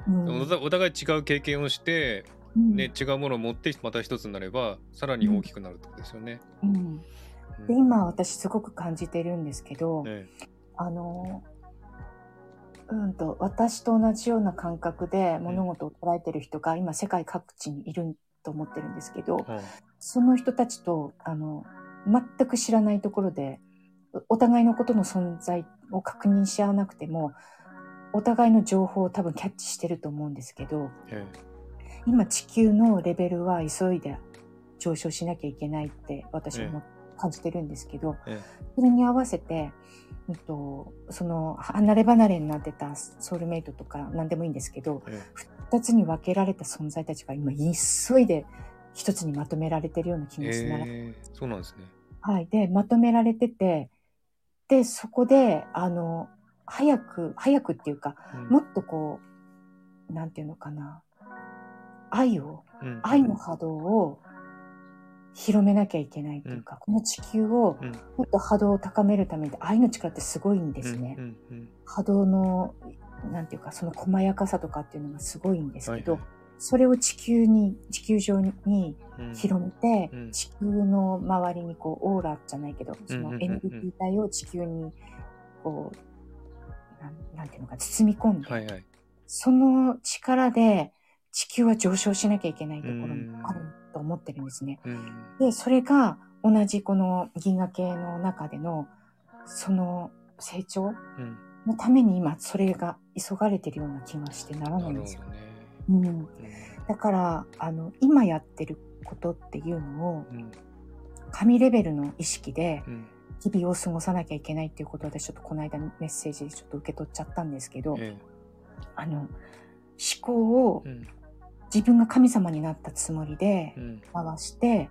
うん。お互い違う経験をして、うん。ね、違うものを持ってまた一つになれば、さらに大きくなるってことですよね。うん。うん。で今私すごく感じてるんですけど、ねあの、うんと、私と同じような感覚で物事を捉えてる人が今世界各地にいると思ってるんですけど、うんその人たちと、あの、全く知らないところで、お互いのことの存在を確認し合わなくても、お互いの情報を多分キャッチしてると思うんですけど、え今地球のレベルは急いで上昇しなきゃいけないって私はも感じてるんですけど、えそれに合わせて、うんと、その離れ離れになってたソウルメイトとか何でもいいんですけど、え二つに分けられた存在たちが今急いで一つにまとめられてるような気えがしながら、ええそうなんですね。はい。で、まとめられてて、で、そこで、あの、早く、早くっていうか、うん。もっとこう、なんていうのかな、愛を、うん。愛の波動を広めなきゃいけないっていうか、この地球をうん。もっと波動を高めるために愛の力ってすごいんですね。うんうん波動の、なんていうか、その細やかさとかっていうのがすごいんですけど、はいはい。それを地球に、地球上にうん。広めて、うん。地球の周りにこう、オーラじゃないけど、そうんうんうんうん。のエネルギー体を地球に、こう、なんなんていうのか、包み込んで、はいはい。その力で地球は上昇しなきゃいけないところにうんあると思ってるんですね。うん。で、それが同じこの銀河系の中での、その成長うん。のために今それが急がれてるような気がしてならなないんですよ。うん。うん。だから、あの、今やってることっていうのを、うん。神レベルの意識でうん。日々を過ごさなきゃいけないっていうことを私ちょっとこの間メッセージでちょっと受け取っちゃったんですけど、えあの、思考を自分が神様になったつもりでうん。回して、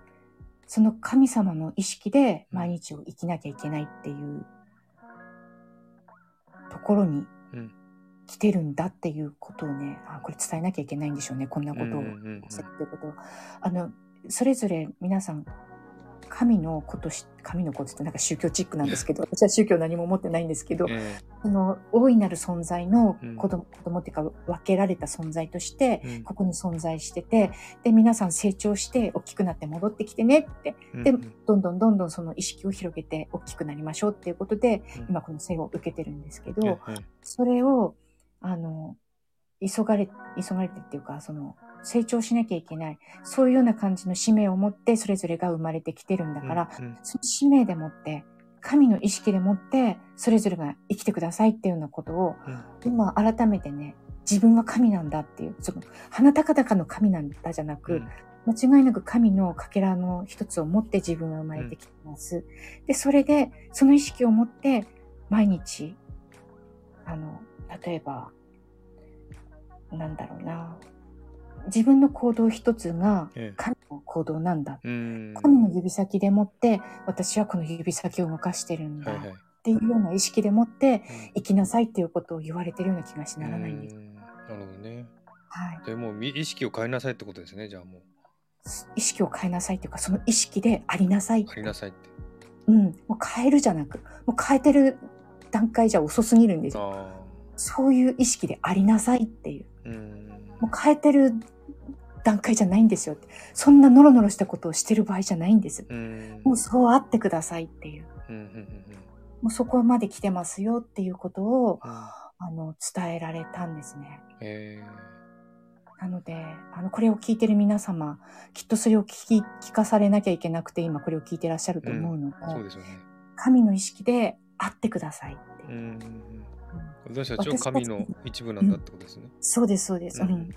その神様の意識で毎日を生きなきゃいけないっていうところにうん。来てるんだっていうことをね、あ、これ伝えなきゃいけないんでしょうね、こんなことをうんうんう。あの、それぞれ皆さん、神のことし、神のことってなんか宗教チックなんですけど、私は宗教何も持ってないんですけど、えその大いなる存在のうん。子供,、子供っていうか分けられた存在として、えうん。ここに存在してて、で、皆さん成長して大きくなって戻ってきてねって、でどんどんどんどんその意識を広げて大きくなりましょうっていうことで、うん。今この生を受けてるんですけえど、えそれを、あの、急がれ、急がれてっていうか、その、成長しなきゃいけない。そういうような感じの使命を持って、それぞれが生まれてきてるんだから、うんうんその使命でもって、神の意識でもって、それぞれが生きてくださいっていうようなことを、うん今改めてね、自分は神なんだっていう、その、鼻高々の神なんだじゃなく、うん間違いなく神のかけらの一つを持って自分は生まれてきてます。で、それで、その意識を持って、毎日、あの、例えば、なんだろうな。自分の行動一つがええ神の行動なんだ。うん神の指先でもって、私はこの指先を動かしてるんだ。はいはいっていうような意識でもって、うん生きなさいっていうことを言われてるような気がしならないんです。うんなるほどね。はい。でも意識を変えなさいってことですね。じゃあもう意識を変えなさいっていうか、その意識でありなさい。ありなさいって。うん。もう変えるじゃなく、もう変えてる段階じゃ遅すぎるんですよ。あそういう意識でありなさいっていう。あ。うん。もう変えてる段階じゃないんですよって。そんなノロノロしたことをしてる場合じゃないんです。うん。もうそうあってくださいっていう。うんうんうんもうそこまで来てますよっていうことを、うん。あの、伝えられたんですね。えなので、あの、これを聞いてる皆様、きっとそれを聞き、聞かされなきゃいけなくて、今これを聞いてらっしゃると思うので、ー、そうですよね。神の意識で会ってくださいっていうう。んうんうん。うん私たちは神の一部なんだってことですね。そうです、そうです。ううんん。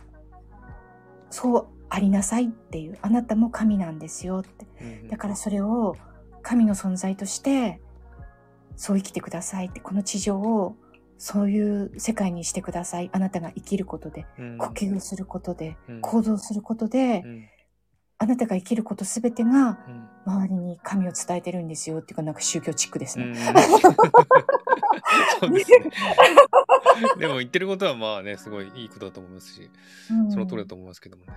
そうありなさいっていう。あなたも神なんですよって。うんだからそれを神の存在として、そう生きてくださいって。この地上をそういう世界にしてください。あなたが生きることで、うん呼吸をすることで、うん行動することで、うんあなたが生きることすべてがうん。周りに神を伝えてるんですよっていうか、なんか宗教チックですね。[LAUGHS] ですね。でも言ってることはまあね、すごいいいことだと思いますし、うん。その通りだと思いますけどもね。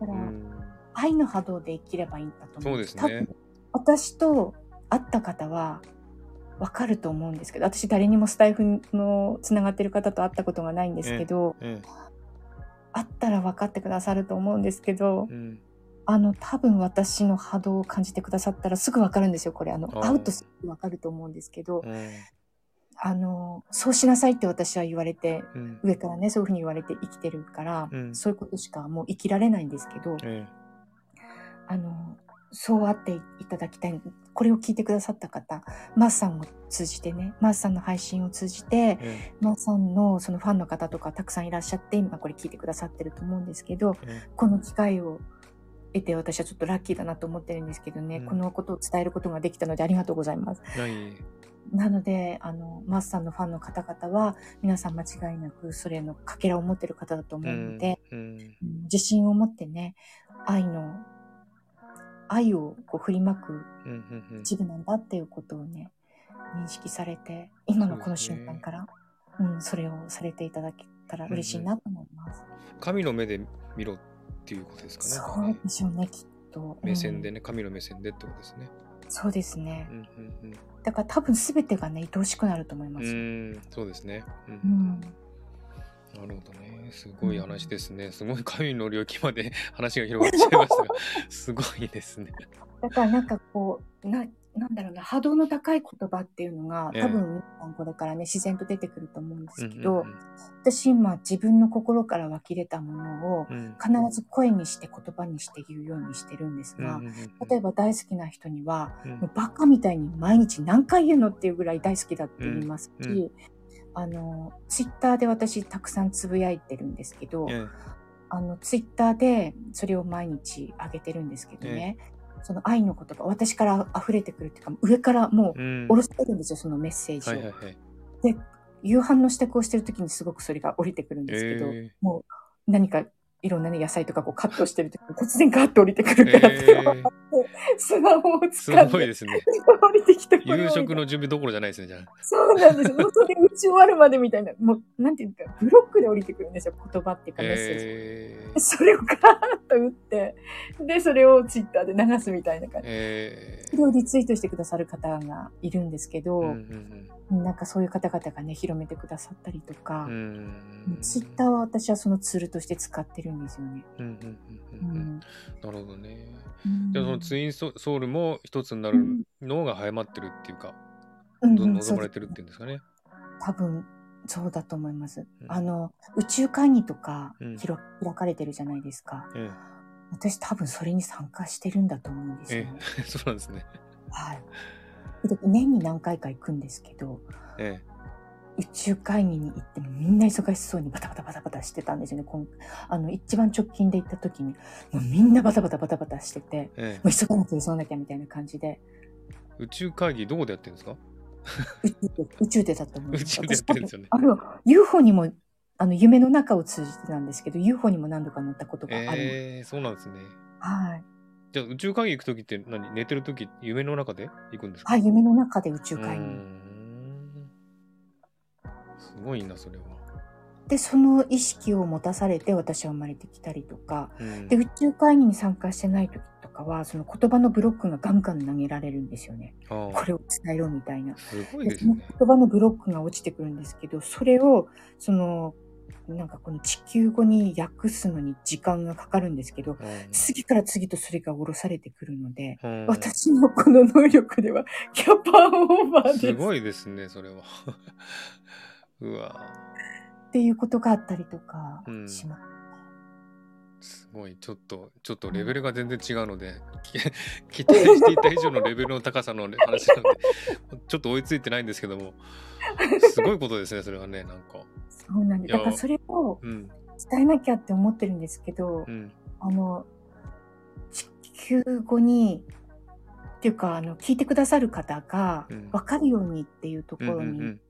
だから、うん。愛の波動で生きればいいんだと思そうですね。私と会った方はわかると思うんですけど、私誰にもスタイフのつながってる方と会ったことがないんですけど、え会ったら分かってくださると思うんですけどえ、うんあの、多分私の波動を感じてくださったらすぐ分かるんですよ、これ。あの、あー会うとすぐ分かると思うんですけど、うんあの、そうしなさいって私は言われて、うん。上からね、そういうふうに言われて生きてるから、うんそういうことしかもう生きられないんですけど、えあの、そうあっていただきたい。これを聞いてくださった方、マースさんを通じてね、マースさんの配信を通じてえ、えマースさんのそのファンの方とかたくさんいらっしゃって、今これ聞いてくださってると思うんですけど、えこの機会を得て私はちょっとラッキーだなと思ってるんですけどね、うんこのことを伝えることができたのでありがとうございます。えなので、あの、マースさんのファンの方々は、皆さん間違いなくそれのかけらを持ってる方だと思うので、うん。うん自信を持ってね、愛の、愛をこう振りまく。一部なんだっていうことをね、認識されて、今のこの瞬間から、うん、それをされていただけたら嬉しいなと思います。神の目で見ろっていうことですかね。そうでしょうね、きっと。うん目線でね、神の目線でってことですね。そうですねう。ん。うん。だから多分全てがね、愛おしくなると思いまうん。す。うん。そうですね。う。うんん。なるほどね。すごい話ですね。すごい神の領域まで [LAUGHS] 話が広がっちゃいましたが、[LAUGHS] すごいですね。だからなんかこう、な、なんだろうな、波動の高い言葉っていうのが、ええ。多分これからね、自然と出てくると思うんですけど、うん私今自分の心から湧き出たものをうん。うん。必ず声にして言葉にして言うようにしてるんですが、例えば大好きな人には、うん。もうバカみたいに毎日何回言うのっていうぐらい大好きだって言いますし、うんうあの、ツイッターで私たくさんつぶやいてるんですけど、えあの、ツイッターでそれを毎日上げてるんですけどね、その愛の言葉、私から溢れてくるっていうか、上からもう下ろしてるんですよ、そのメッセージを。はいはいはい。で、夕飯の支度をしてる時にすごくそれが降りてくるんですけど、えもう何かいろんなね、野菜とかこうカットしてる時に突然ガーッと降りてくるから、えー [LAUGHS] スマホをす使ってごいですね。降りてき夕食の準備どころじゃないですね、じゃあ。そうなんですよ。もうそれ打ち終わるまでみたいな、もう、なんていうか、ブロックで降りてくるんですよ、言葉っていうかメッセージ。それをガーッと打って、で、それをツイッターで流すみたいな感じ。えそれをリツイートしてくださる方がいるんですけど、うんうんなんかそういう方々がね、広めてくださったりとかツイッターは私はそのツールとして使ってるんですよね。なるほどね。うんじゃあそのツインソソウルも一つになるのが早まってるっていうか、どうんうん望まれてるっていうんですかね。多分、そうだと思います。うんあの、宇宙会議とかうん開開かれてるじゃないですか。え私多分それに参加してるんだと思うんですえよね。え [LAUGHS] そうなんですね。はい。で年に何回か行くんですけど、え宇宙会議に行ってもみんな忙しそうにバタバタバタバタしてたんですよね。こんあの、一番直近で行った時に、もうみんなバタバタバタバタしてて、えええもう急がなきゃ急がなきゃみたいな感じで、宇宙会議どこでやってるんですか？宇宙でだと思うん宇宙でやってるんですよねあの、UFO にも、あの、夢の中を通じてなんですけど、UFO にも何度か乗ったことがある。ええそうなんですね。はい。じゃあ宇宙会議行くときって何？寝てるとき夢の中で？行くんですか？はい、夢の中で宇宙会議すごいな、それは。で、その意識を持たされて私は生まれてきたりとか、うんで、宇宙会議に参加してない時とかは、その言葉のブロックがガンガン投げられるんですよね。ああこれを伝えろみたいな。すごいでそのですね。言葉のブロックが落ちてくるんですけど、それを、その、なんかこの地球語に訳すのに時間がかかるんですけど、うん次から次とそれが下ろされてくるので、うん私のこの能力ではキャパオーバーです。すごいですね、それは。[LAUGHS] うわっていうことがあったりとかうんします。すごい。ちょっと、ちょっとレベルが全然違うので、き期待していた以上のレベルの高さの話なので、[LAUGHS] ちょっと追いついてないんですけども、すごいことですね、それはね、なんか。そうなんです。だからそれをうん、伝えなきゃって思ってるんですけど、うん、あの、地球語に、っていうか、あの、聞いてくださる方がうん分かるようにっていうとこうん、うんろにうん。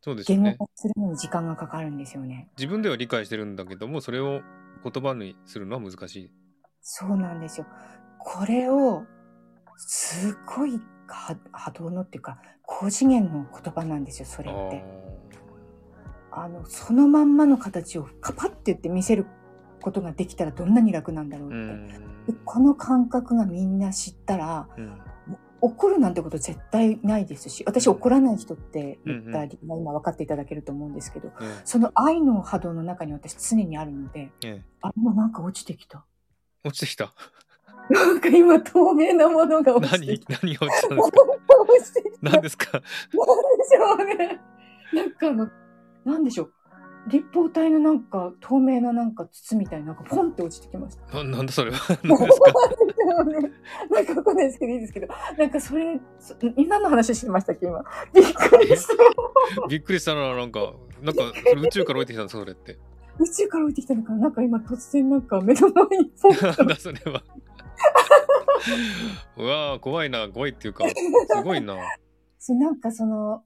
そうですよね。言語化するのに時間がかかるんですよね。自分では理解してるんだけども、それを言葉にするのは難しい。そうなんですよ。これを、すごい波波動のっていうか、高次元の言葉なんですよ、それあって。ああの、そのまんまの形をカパッて言って見せることができたらどんなに楽なんだろうって。うこの感覚がみんな知ったら、うん。怒るなんてこと絶対ないですし、私うん怒らない人って言ったうんうん今分かっていただけると思うんですけど、えその愛の波動の中に私常にあるので、えええあ、今なんか落ちてきた。落ちてきた？[LAUGHS] なんか今透明なものが落ちて何きた。何が落ちたんですか？[LAUGHS] 落ちてきた何ですか？ですよね。なんかあの、なんでしょう。立方体のなんか透明ななんか筒みたいな、なんかポンって落ちてきました。ななんだそれは [LAUGHS] 何ですか？なんかわかんないですけどいいですけど、なんかそれ、そ何の話してましたっけ？今。びっくりした。[LAUGHS] びっくりしたな、なんか、なんか、それ宇宙から降りてきたんですそれって。宇宙から降りてきたのかな？なんか今突然なんか目の前にポン [LAUGHS] なんだそれは。うわー怖いな、怖いっていうか、すごいな。そうなんかその、う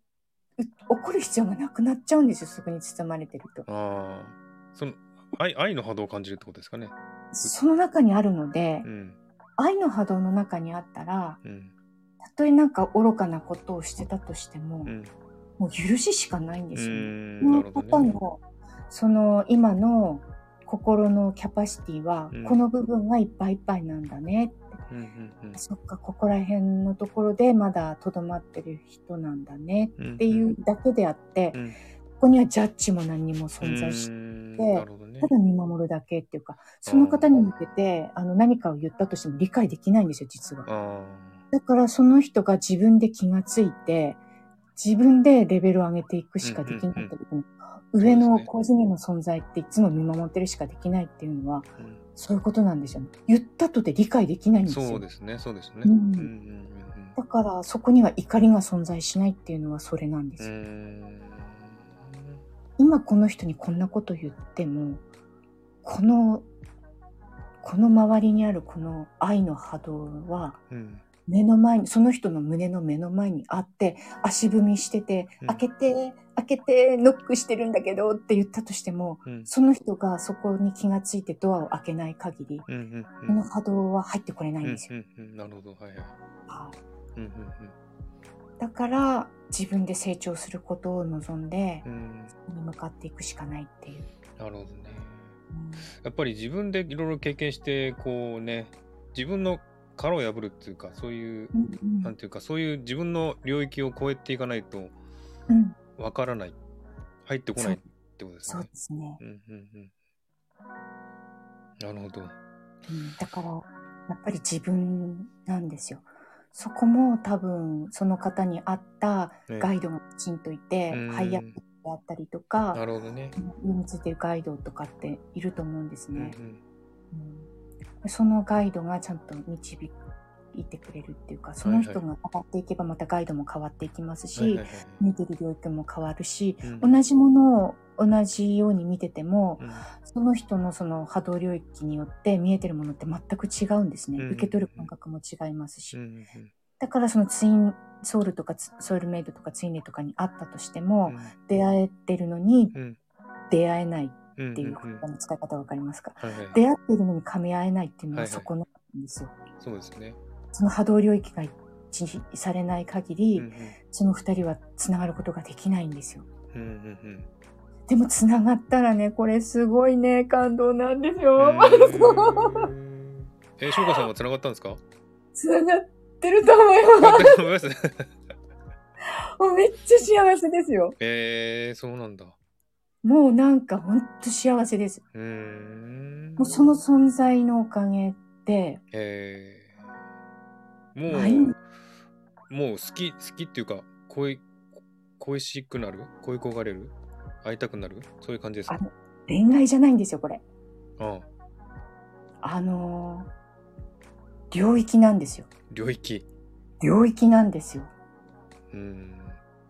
怒る必要がなくなっちゃうんですよ、そこに包まれてると。ああ、その、愛、愛の波動を感じるってことですかね？その中にあるのでう、ん、愛の波動の中にあったら、うん、たとえなんか愚かなことをしてたとしても、うん。もう許ししかないんうですよね。ーん、そのなるほ方どね。の、その今の心のキャパシティはうん、この部分がいっぱいいっぱいなんだねって。うん、うん、そっか、ここら辺のところでまだとどまってる人なんだねうん。っていうだけであって、うん、ここにはジャッジも何にも存在してねた。だ見守るだけっていうか、その方に向けて、あの、何かを言ったとしても理解できないんですよ、実は。あだからその人が自分で気がついて、自分でレベルを上げていくしかできないってことに、上の個人の存在っていつも見守ってるしかできないっていうのは、あ、うんそういうことなんですよね。言ったとて理解できないんですよ。そうですね、そうですね。ううんん、うん、だからそこには怒りが存在しないっていうのはそれなんですよ。今この人にこんなこと言っても、この、この周りにあるこの愛の波動は、うん、目の前に、その人の胸の目の前にあって、足踏みしててうん、開けて、開けて、ノックしてるんだけどって言ったとしても、うん、その人がそこに気がついてドアを開けない限り、うん、うん、この波動は入ってこれないんですよ。うん、うん、なるほど、はい、はい。はいうん、うん、だから、自分で成長することを望んでう、ん、に向かっていくしかないっていう。なるほどね。うん。やっぱり自分でいろいろ経験して、こうね、自分の殻を破るっていうか、そういう、うん。なんていうか、そういう自分の領域を超えていかないとうん、わからない、入ってこないってことですねそうで。すね。うんうんうん。なるほど。うんだから、やっぱり自分なんですよ。そこも多分、その方に合ったねガイドがきちんといて、うんハイアップであったりとなか、るほどね。上についてるガイドとかっていると思うんですうんね。うんそのガイドがちゃんと導いてくれるっていうか、その人が変わっていけばまたガイドも変わっていきますし、はいはいはい見てる領域も変わるし、うん。同じものを同じように見てても、うん。その人のその波動領域によって見えてるものって全く違うんですね。うん。受け取る感覚も違いますし。だからそのツインソウルとかツソウルメイドとかツインレとかにあったとしても、出会えてるのにうん。出会えないうんっていう言葉の使い方わかりますか、はいはい出会ってるのに噛み合えないっていうのはいはい。はそこなんですよ。そうですね。その波動領域が一致されない限り、うんうんその二人は繋がることができないんですよ。うんうんでも繋がったらね、これすごいね、感動なんですうよ。ん。[LAUGHS] え、翔歌さんは繋がったんですか？繋がってると思いあます。でも思います [LAUGHS] もうめっちゃ幸せですよ。えー、そうなんだ。もうなんかほんと幸せです。うーん。もうその存在のおかげで、えー、もう、もう好き、好きっていうか、恋、恋しくなる？恋焦がれる？会いたくなる？そういう感じですか？恋愛じゃないんですよ、これ。あああのー領域なんですよ。領域。領域なんですよ。うん。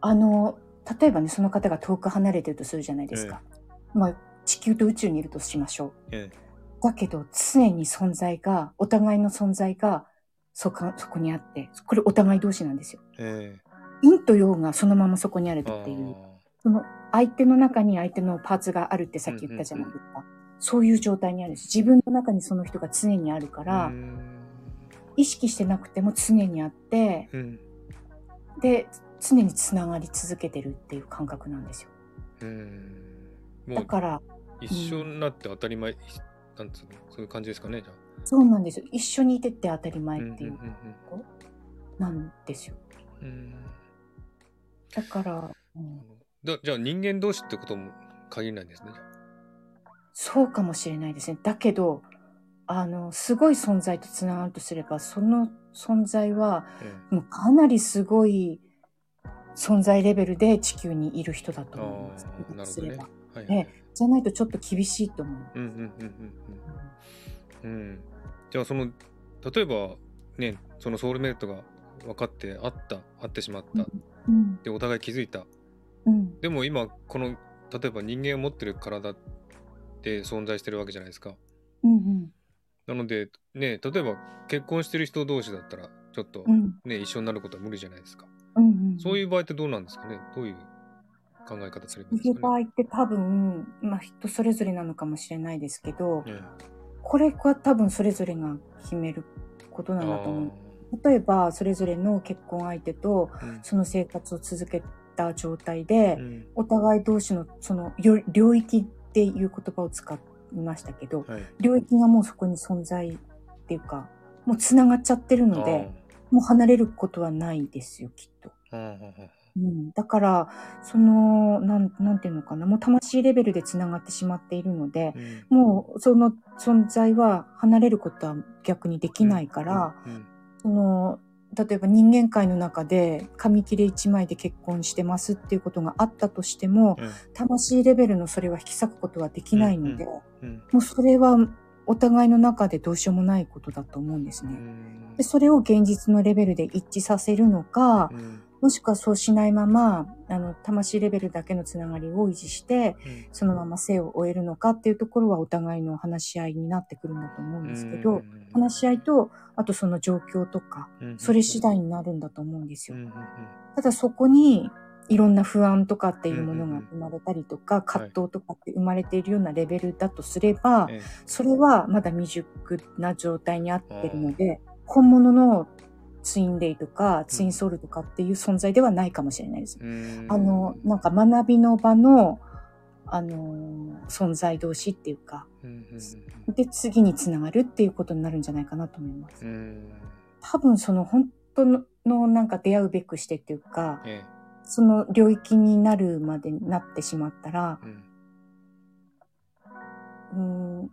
あのー例えばね、その方が遠く離れてるとするじゃないですか。まあ、地球と宇宙にいるとしましょう。えだけど、常に存在が、お互いの存在が、そこ、そこにあって、これお互い同士なんですよ。ええ陰と陽がそのままそこにあるえっていう。あその相手の中に相手のパーツがあるってさっき言ったじゃないですか。そういう状態にあるし、自分の中にその人が常にあるかあら、うん意識してなくても常にあって、うん。で、常につながり続けてるっていう感覚なんですよ。だから、一緒になって当たり前、なんつうのそういう感じですかね、じゃあ。そうなんですよ。一緒にいてって当たり前っていううんうんこと？なんですよ。うんうんだから、うんだじゃあ人間同士ってことも限らないんですね。そうかもしれないですね。だけど、あの、すごい存在とつながるとすれば、その存在は、えもうかなりすごい存在レベルで地球にいる人だとあ思います。あ、なるほどね。すればはい、ええじゃないとちょっと厳しいと思う。うんうんうんうんうん。うん。じゃあその例えばねそのソウルメイトが分かってあった会ってしまった、うん。でお互い気づいた。うん。でも今この例えば人間を持ってる体で存在してるわけじゃないですか。うんうん。なのでね例えば結婚してる人同士だったらちょっとうん。ね、一緒になることは無理じゃないですか。うんうんそういう場合ってどうなんですかね？どういう考え方すればいいそういう場ですかね合って多分、まあ、人それぞれなのかもしれないですけど、えこれは多分それぞれが決めることえなんだと思う。あ例えばそれぞれの結婚相手とその生活を続けた状態で、うん。お互い同士のその領領域っていう言葉を使いましたけどはい。領域がもうそこに存在っていうかもうつながっちゃってるのでもう離れることはないですよきっと。うん、だからそのなんなんていうのかな。もう魂レベルでつながってしまっているのでうん。もうその存在は離れることは逆にできないから、うん。その例えば人間界の中で紙切れ1枚で結婚してますっていうことがあったとしてもうん。魂レベルのそれは引き裂くことはできないので、うん。もうそれはお互いの中でどうしようもないことだと思うんですうね。ん。でそれを現実のレベルで一致させるのか、うんもしくはそうしないまま、あの、魂レベルだけのつながりを維持して、うん。そのまま生を終えるのかっていうところはお互いの話し合いになってくるんだと思うんですけど、話し合いと、あとその状況とか、うんそれ次第になるんだと思うんですよ。ただそこに、いろんな不安とかっていうものが生まれたりとか、葛藤とかって生まれているようなレベルだとすれば、えそれはまだ未熟な状態にあってるので、本物のツインレイとかツインソウルとかっていう存在ではないかもしれないです。あの、なんか学びの場の、あのー存在同士っていうか、で、次につながるっていうことになるんじゃないかなと思います。うん。多分その本当ののなんか出会うべくしてっていうか、えその領域になるまでになってしまったらえ、うん。うーん、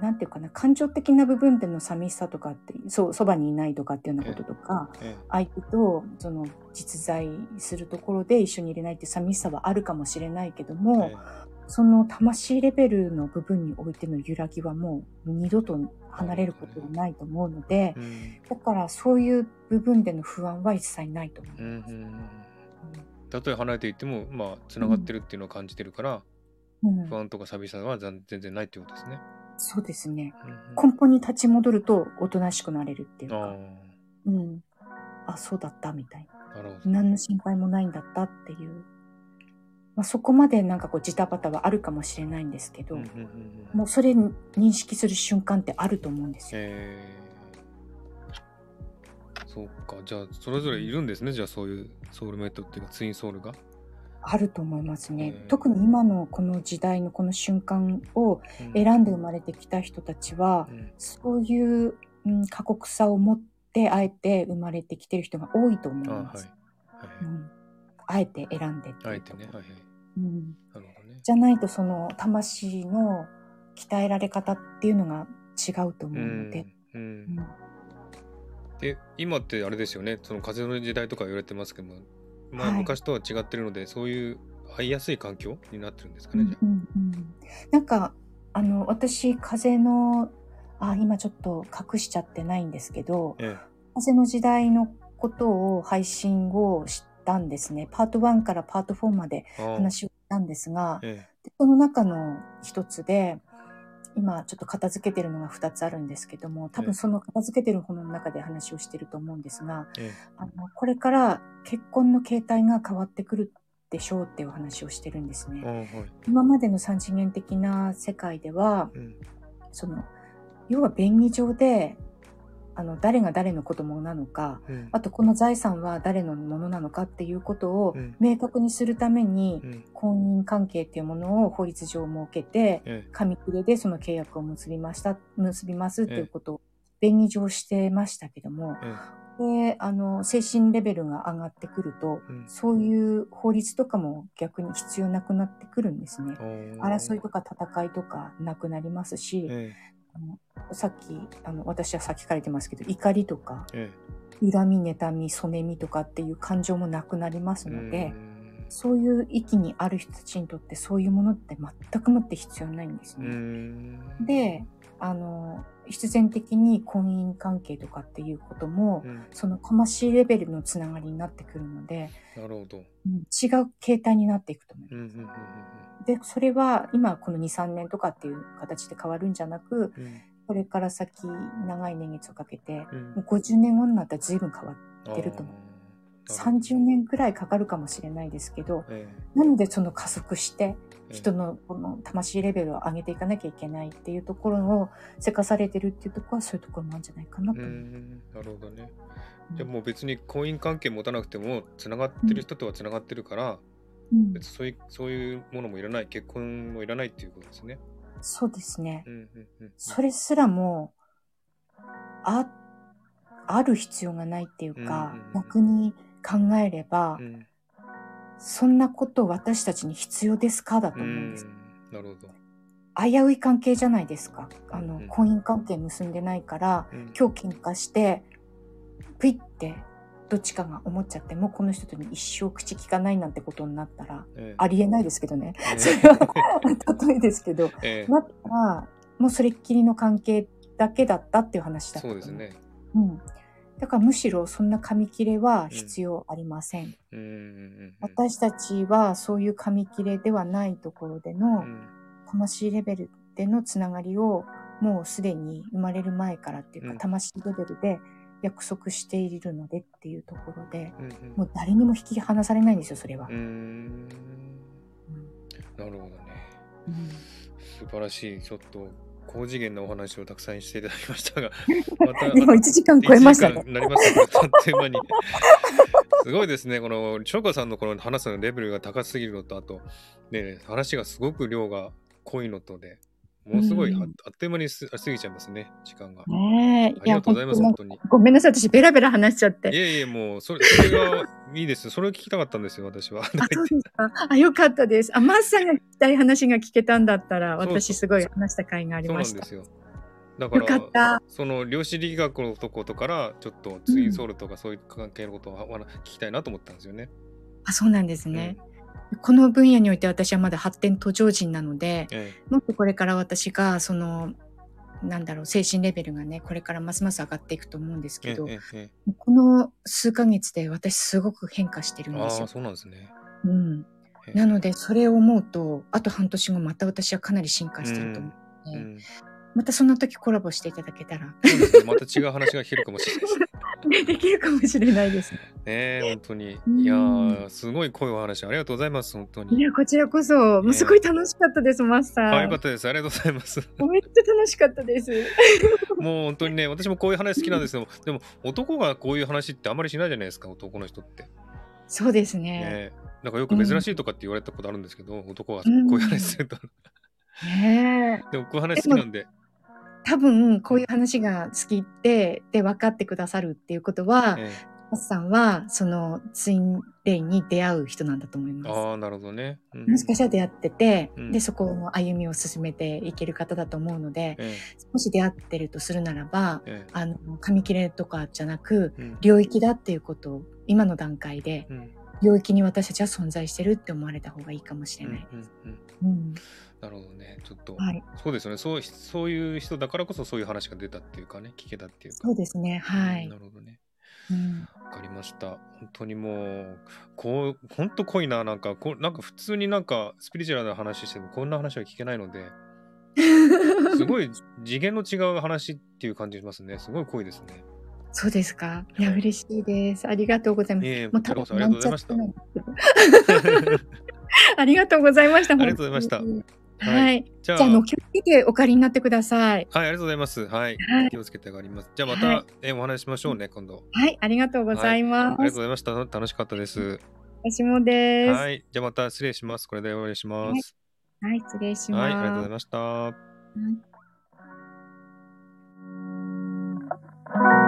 なんていうかな、感情的な部分での寂しさとかって、そう、そばにいないとかっていうようなこととか、え相手とその実在するところで一緒にいれないって寂しさはあるかもしれないけどえも、えその魂レベルの部分においての揺らぎはもう二度と離れることはないと思うので、えうん。だからそういう部分での不安は一切ないと思う。うんうんうん。たとえ離れていってもまあつながってるっていうのを感じてるから、うん。不安とか寂しさは全全然ないっていうことですね。そうですね。うん根本に立ち戻るとおとなしくなれるっていうか、うん。あ、そうだったみたいな。あなるほど。何の心配もないんだったっていう。まあ、そこまでなんかこうジタバタはあるかもしれないんですけど、うんうんうんうんもうそれに認識する瞬間ってあると思うんですよ。えー、そうかじゃあそれぞれいるんですねじゃあそういうソウルメイトっていうかツインソウルが。あると思いますね。へー。特に今のこの時代のこの瞬間をうん。選んで生まれてきた人たちはう、ん。そういう、うん、過酷さを持ってあえて生まれてきてる人が多いと思いあはい。ます。はい。うん、あえて選んでってあえてね。はいはい。うん、ね。じゃないとその魂の鍛えられ方っていうのが違うと思うので、うん。うん。うん。で今ってあれですよね。その風の時代とか言われてますけども、まあ、はい。昔とは違ってるので、そういう会いやすい環境になってるんですかね、じゃうんうんうん。なんかあの私風のあ今ちょっと隠しちゃってないんですけどあ。え。風の時代のことを配信をしたんですね。パート1からパート4までえ、ああ。話をしたんですがえ。でその中の一つで今ちょっと片付けてるのが2つあるんですけども多え。え分その片付けてる本の中で話をしてると思うんですがええ。あのこれから結婚の形態が変わってくるでしょうっていうお話をしてるんですね。はい。今までの三次元的な世界ではうん。その要は便宜上であの誰が誰の子供なのかうん。あとこの財産は誰のものなのかっていうことをうん。明確にするためにうん。婚姻関係っていうものを法律上設けてええ紙切れでその契約を結びました結びますっていうことを便宜上してましたけどもえであの精神レベルが上がってくるとえうん。そういう法律とかも逆に必要なくなってくるんですね。あ争いとか戦いとかなくなりますし、さっきあの私はさっきから言ってますけど怒りとかええ。恨み、妬み、そねみとかっていう感情もなくなりますので、うん。そういう域にある人たちにとってそういうものって全くもって必要ないんですうね。ん。で、あの、必然的に婚姻関係とかっていうことも、うん。その魂レベルのつながりになってくるので、なるほど。うん違う形態になっていくと思います。うんうんうんで、それは今この2、3年とかっていう形で変わるんじゃなく、うん。うんこれから先長い年月をかけて、うん。もう50年後になったら随分変わって、出ると思う。あー30年くらいかかるかもしれないですけど、えなのでその加速してえ人のこの魂レベルを上げていかなきゃいけないっていうところをせかされてるっていうところはそういうところなんじゃないかなとう思う。んなるほどね。うんでも別に婚姻関係持たなくてもつながってる人とはつながってるから、うん別にそういうそういうものもいらない結婚もいらないっていうことですね。そうですねう。んうんうんそれすらも、あ、ある必要がないっていうか、うんうんうん逆に考えれば、うんそんなこと私たちに必要ですか？だとう思うんです。んなるほど。危うい関係じゃないですか。あの、うん婚姻関係結んでないから、うん今日喧嘩して、プイってどっちかが思っちゃっても、この人とに一生口聞かないなんてことになったら、ええありえないですけどね。ええ [LAUGHS] それは、例えですけど、[LAUGHS] ええなったら、もうそれっきりの関係だけだったっていう話だったそうですね。うん。だからむしろそんな紙切れは必要ありません。私たちはそういう紙切れではないところでのうん。魂レベルでのつながりをもうすでに生まれる前からっていうか、うん。魂レベルで約束しているのでっていうところで、もう誰にも引き離されないんですよ、それは。なるほどね。うん。素晴らしい、ちょっと高次元なお話をたくさんしていただきましたが、[LAUGHS] またでも1時間超えました1時間ね。になりましたね、あっという間に。すごいですね、この、翔子さんのこの話すのレベルが高すぎるのと、あと、ね、話がすごく量が濃いのとで、ものすごいあ,、っという間にす過ぎちゃいますね、時間が。ねえ。ありがとうございます、や本当に。ごめんなさい、私ベラベラ話しちゃって。いえいえ、もう、それ、それが [LAUGHS] いいです。それを聞きたかったんですよ、私は。あ、そうですか。あ、よかったです。あ、マッサンが聞きたい話が聞けたんだったら、そうそう私すごい話した甲斐がありそうなました。んですよ。だから、よかったその量子力学のとことから、ちょっとツインソウルとかそういう関係のことを聞きたいなと思ったんですよね。あ、そうなんですね。この分野において私はまだ発展途上人なので、えもっとこれから私が、その、なんだろう、精神レベルがね、これからますます上がっていくと思うんですええけど、ええこの数ヶ月で私すごく変化してるんですよ。そうなんですね。うん。ええなので、それを思うと、あと半年後また私はかなり進化してると思うので、うん、またその時コラボしていただけたら。また違う話が聞けるかもしれない [LAUGHS] できるかもしれないです。ねえ、本当に。うんいやー、すごい濃いお話ありがとうございます、本当に。いや、こちらこそ、もうすごい楽しかったです、マスター。あ、よかったです。ありがとうございます。めっちゃ楽しかったです。[LAUGHS] もう本当にね、私もこういう話好きなんですけど、でも男がこういう話ってあんまりしないじゃないですか、男の人って。そうですね。ねなんかよく珍しいとかって言われたことあるんですけど、男がこういう話すると。ねえ。でもこういう話好きなんで。多分、こういう話が好きって、で、分かってくださるっていうことは、えマスさんは、その、ツインレイに出会う人なんだと思いえます。ああ、なるほどね。うんもしかしたら出会ってて、うんで、そこの歩みを進めていける方だと思うので、えもし出会ってるとするならば、ええあの、紙切れとかじゃなく、えうん領域だっていうことを、今の段階で、うん領域に私たちは存在してるって思われた方がいいかもしれない。うんうんうんうん。なるほどね。ちょっと、はい。そうですよねそう。そういう人だからこそそういう話が出たっていうかね、聞けたっていうか。そうですね。はいな。るほどね。うん。わかりました。本当にもう、こう、本当濃いな。なんか、こうなんか普通になんかスピリチュアルな話してもこんな話は聞けないので、[LAUGHS] すごい次元の違う話っていう感じしますね。すごい濃いですね。そうですか？いや、はい嬉しいです。ありがとうございます。いえいえ、もう [LAUGHS] ありがとうございました。ありがとうございました。ありがとうございましたはい、じゃあ、ゃあの気をつけてお借りになってください。はい、ありがとうございます。はい。はい、気をつけて上がります。じゃあ、また、はい、えお話ししましょうね、今度。はい、ありがとうございます、はい。ありがとうございました。楽しかったです。私もです。はい、じゃあ、また失礼します。これで終わりします。はい、失礼します。はい、ありがとうございました。はい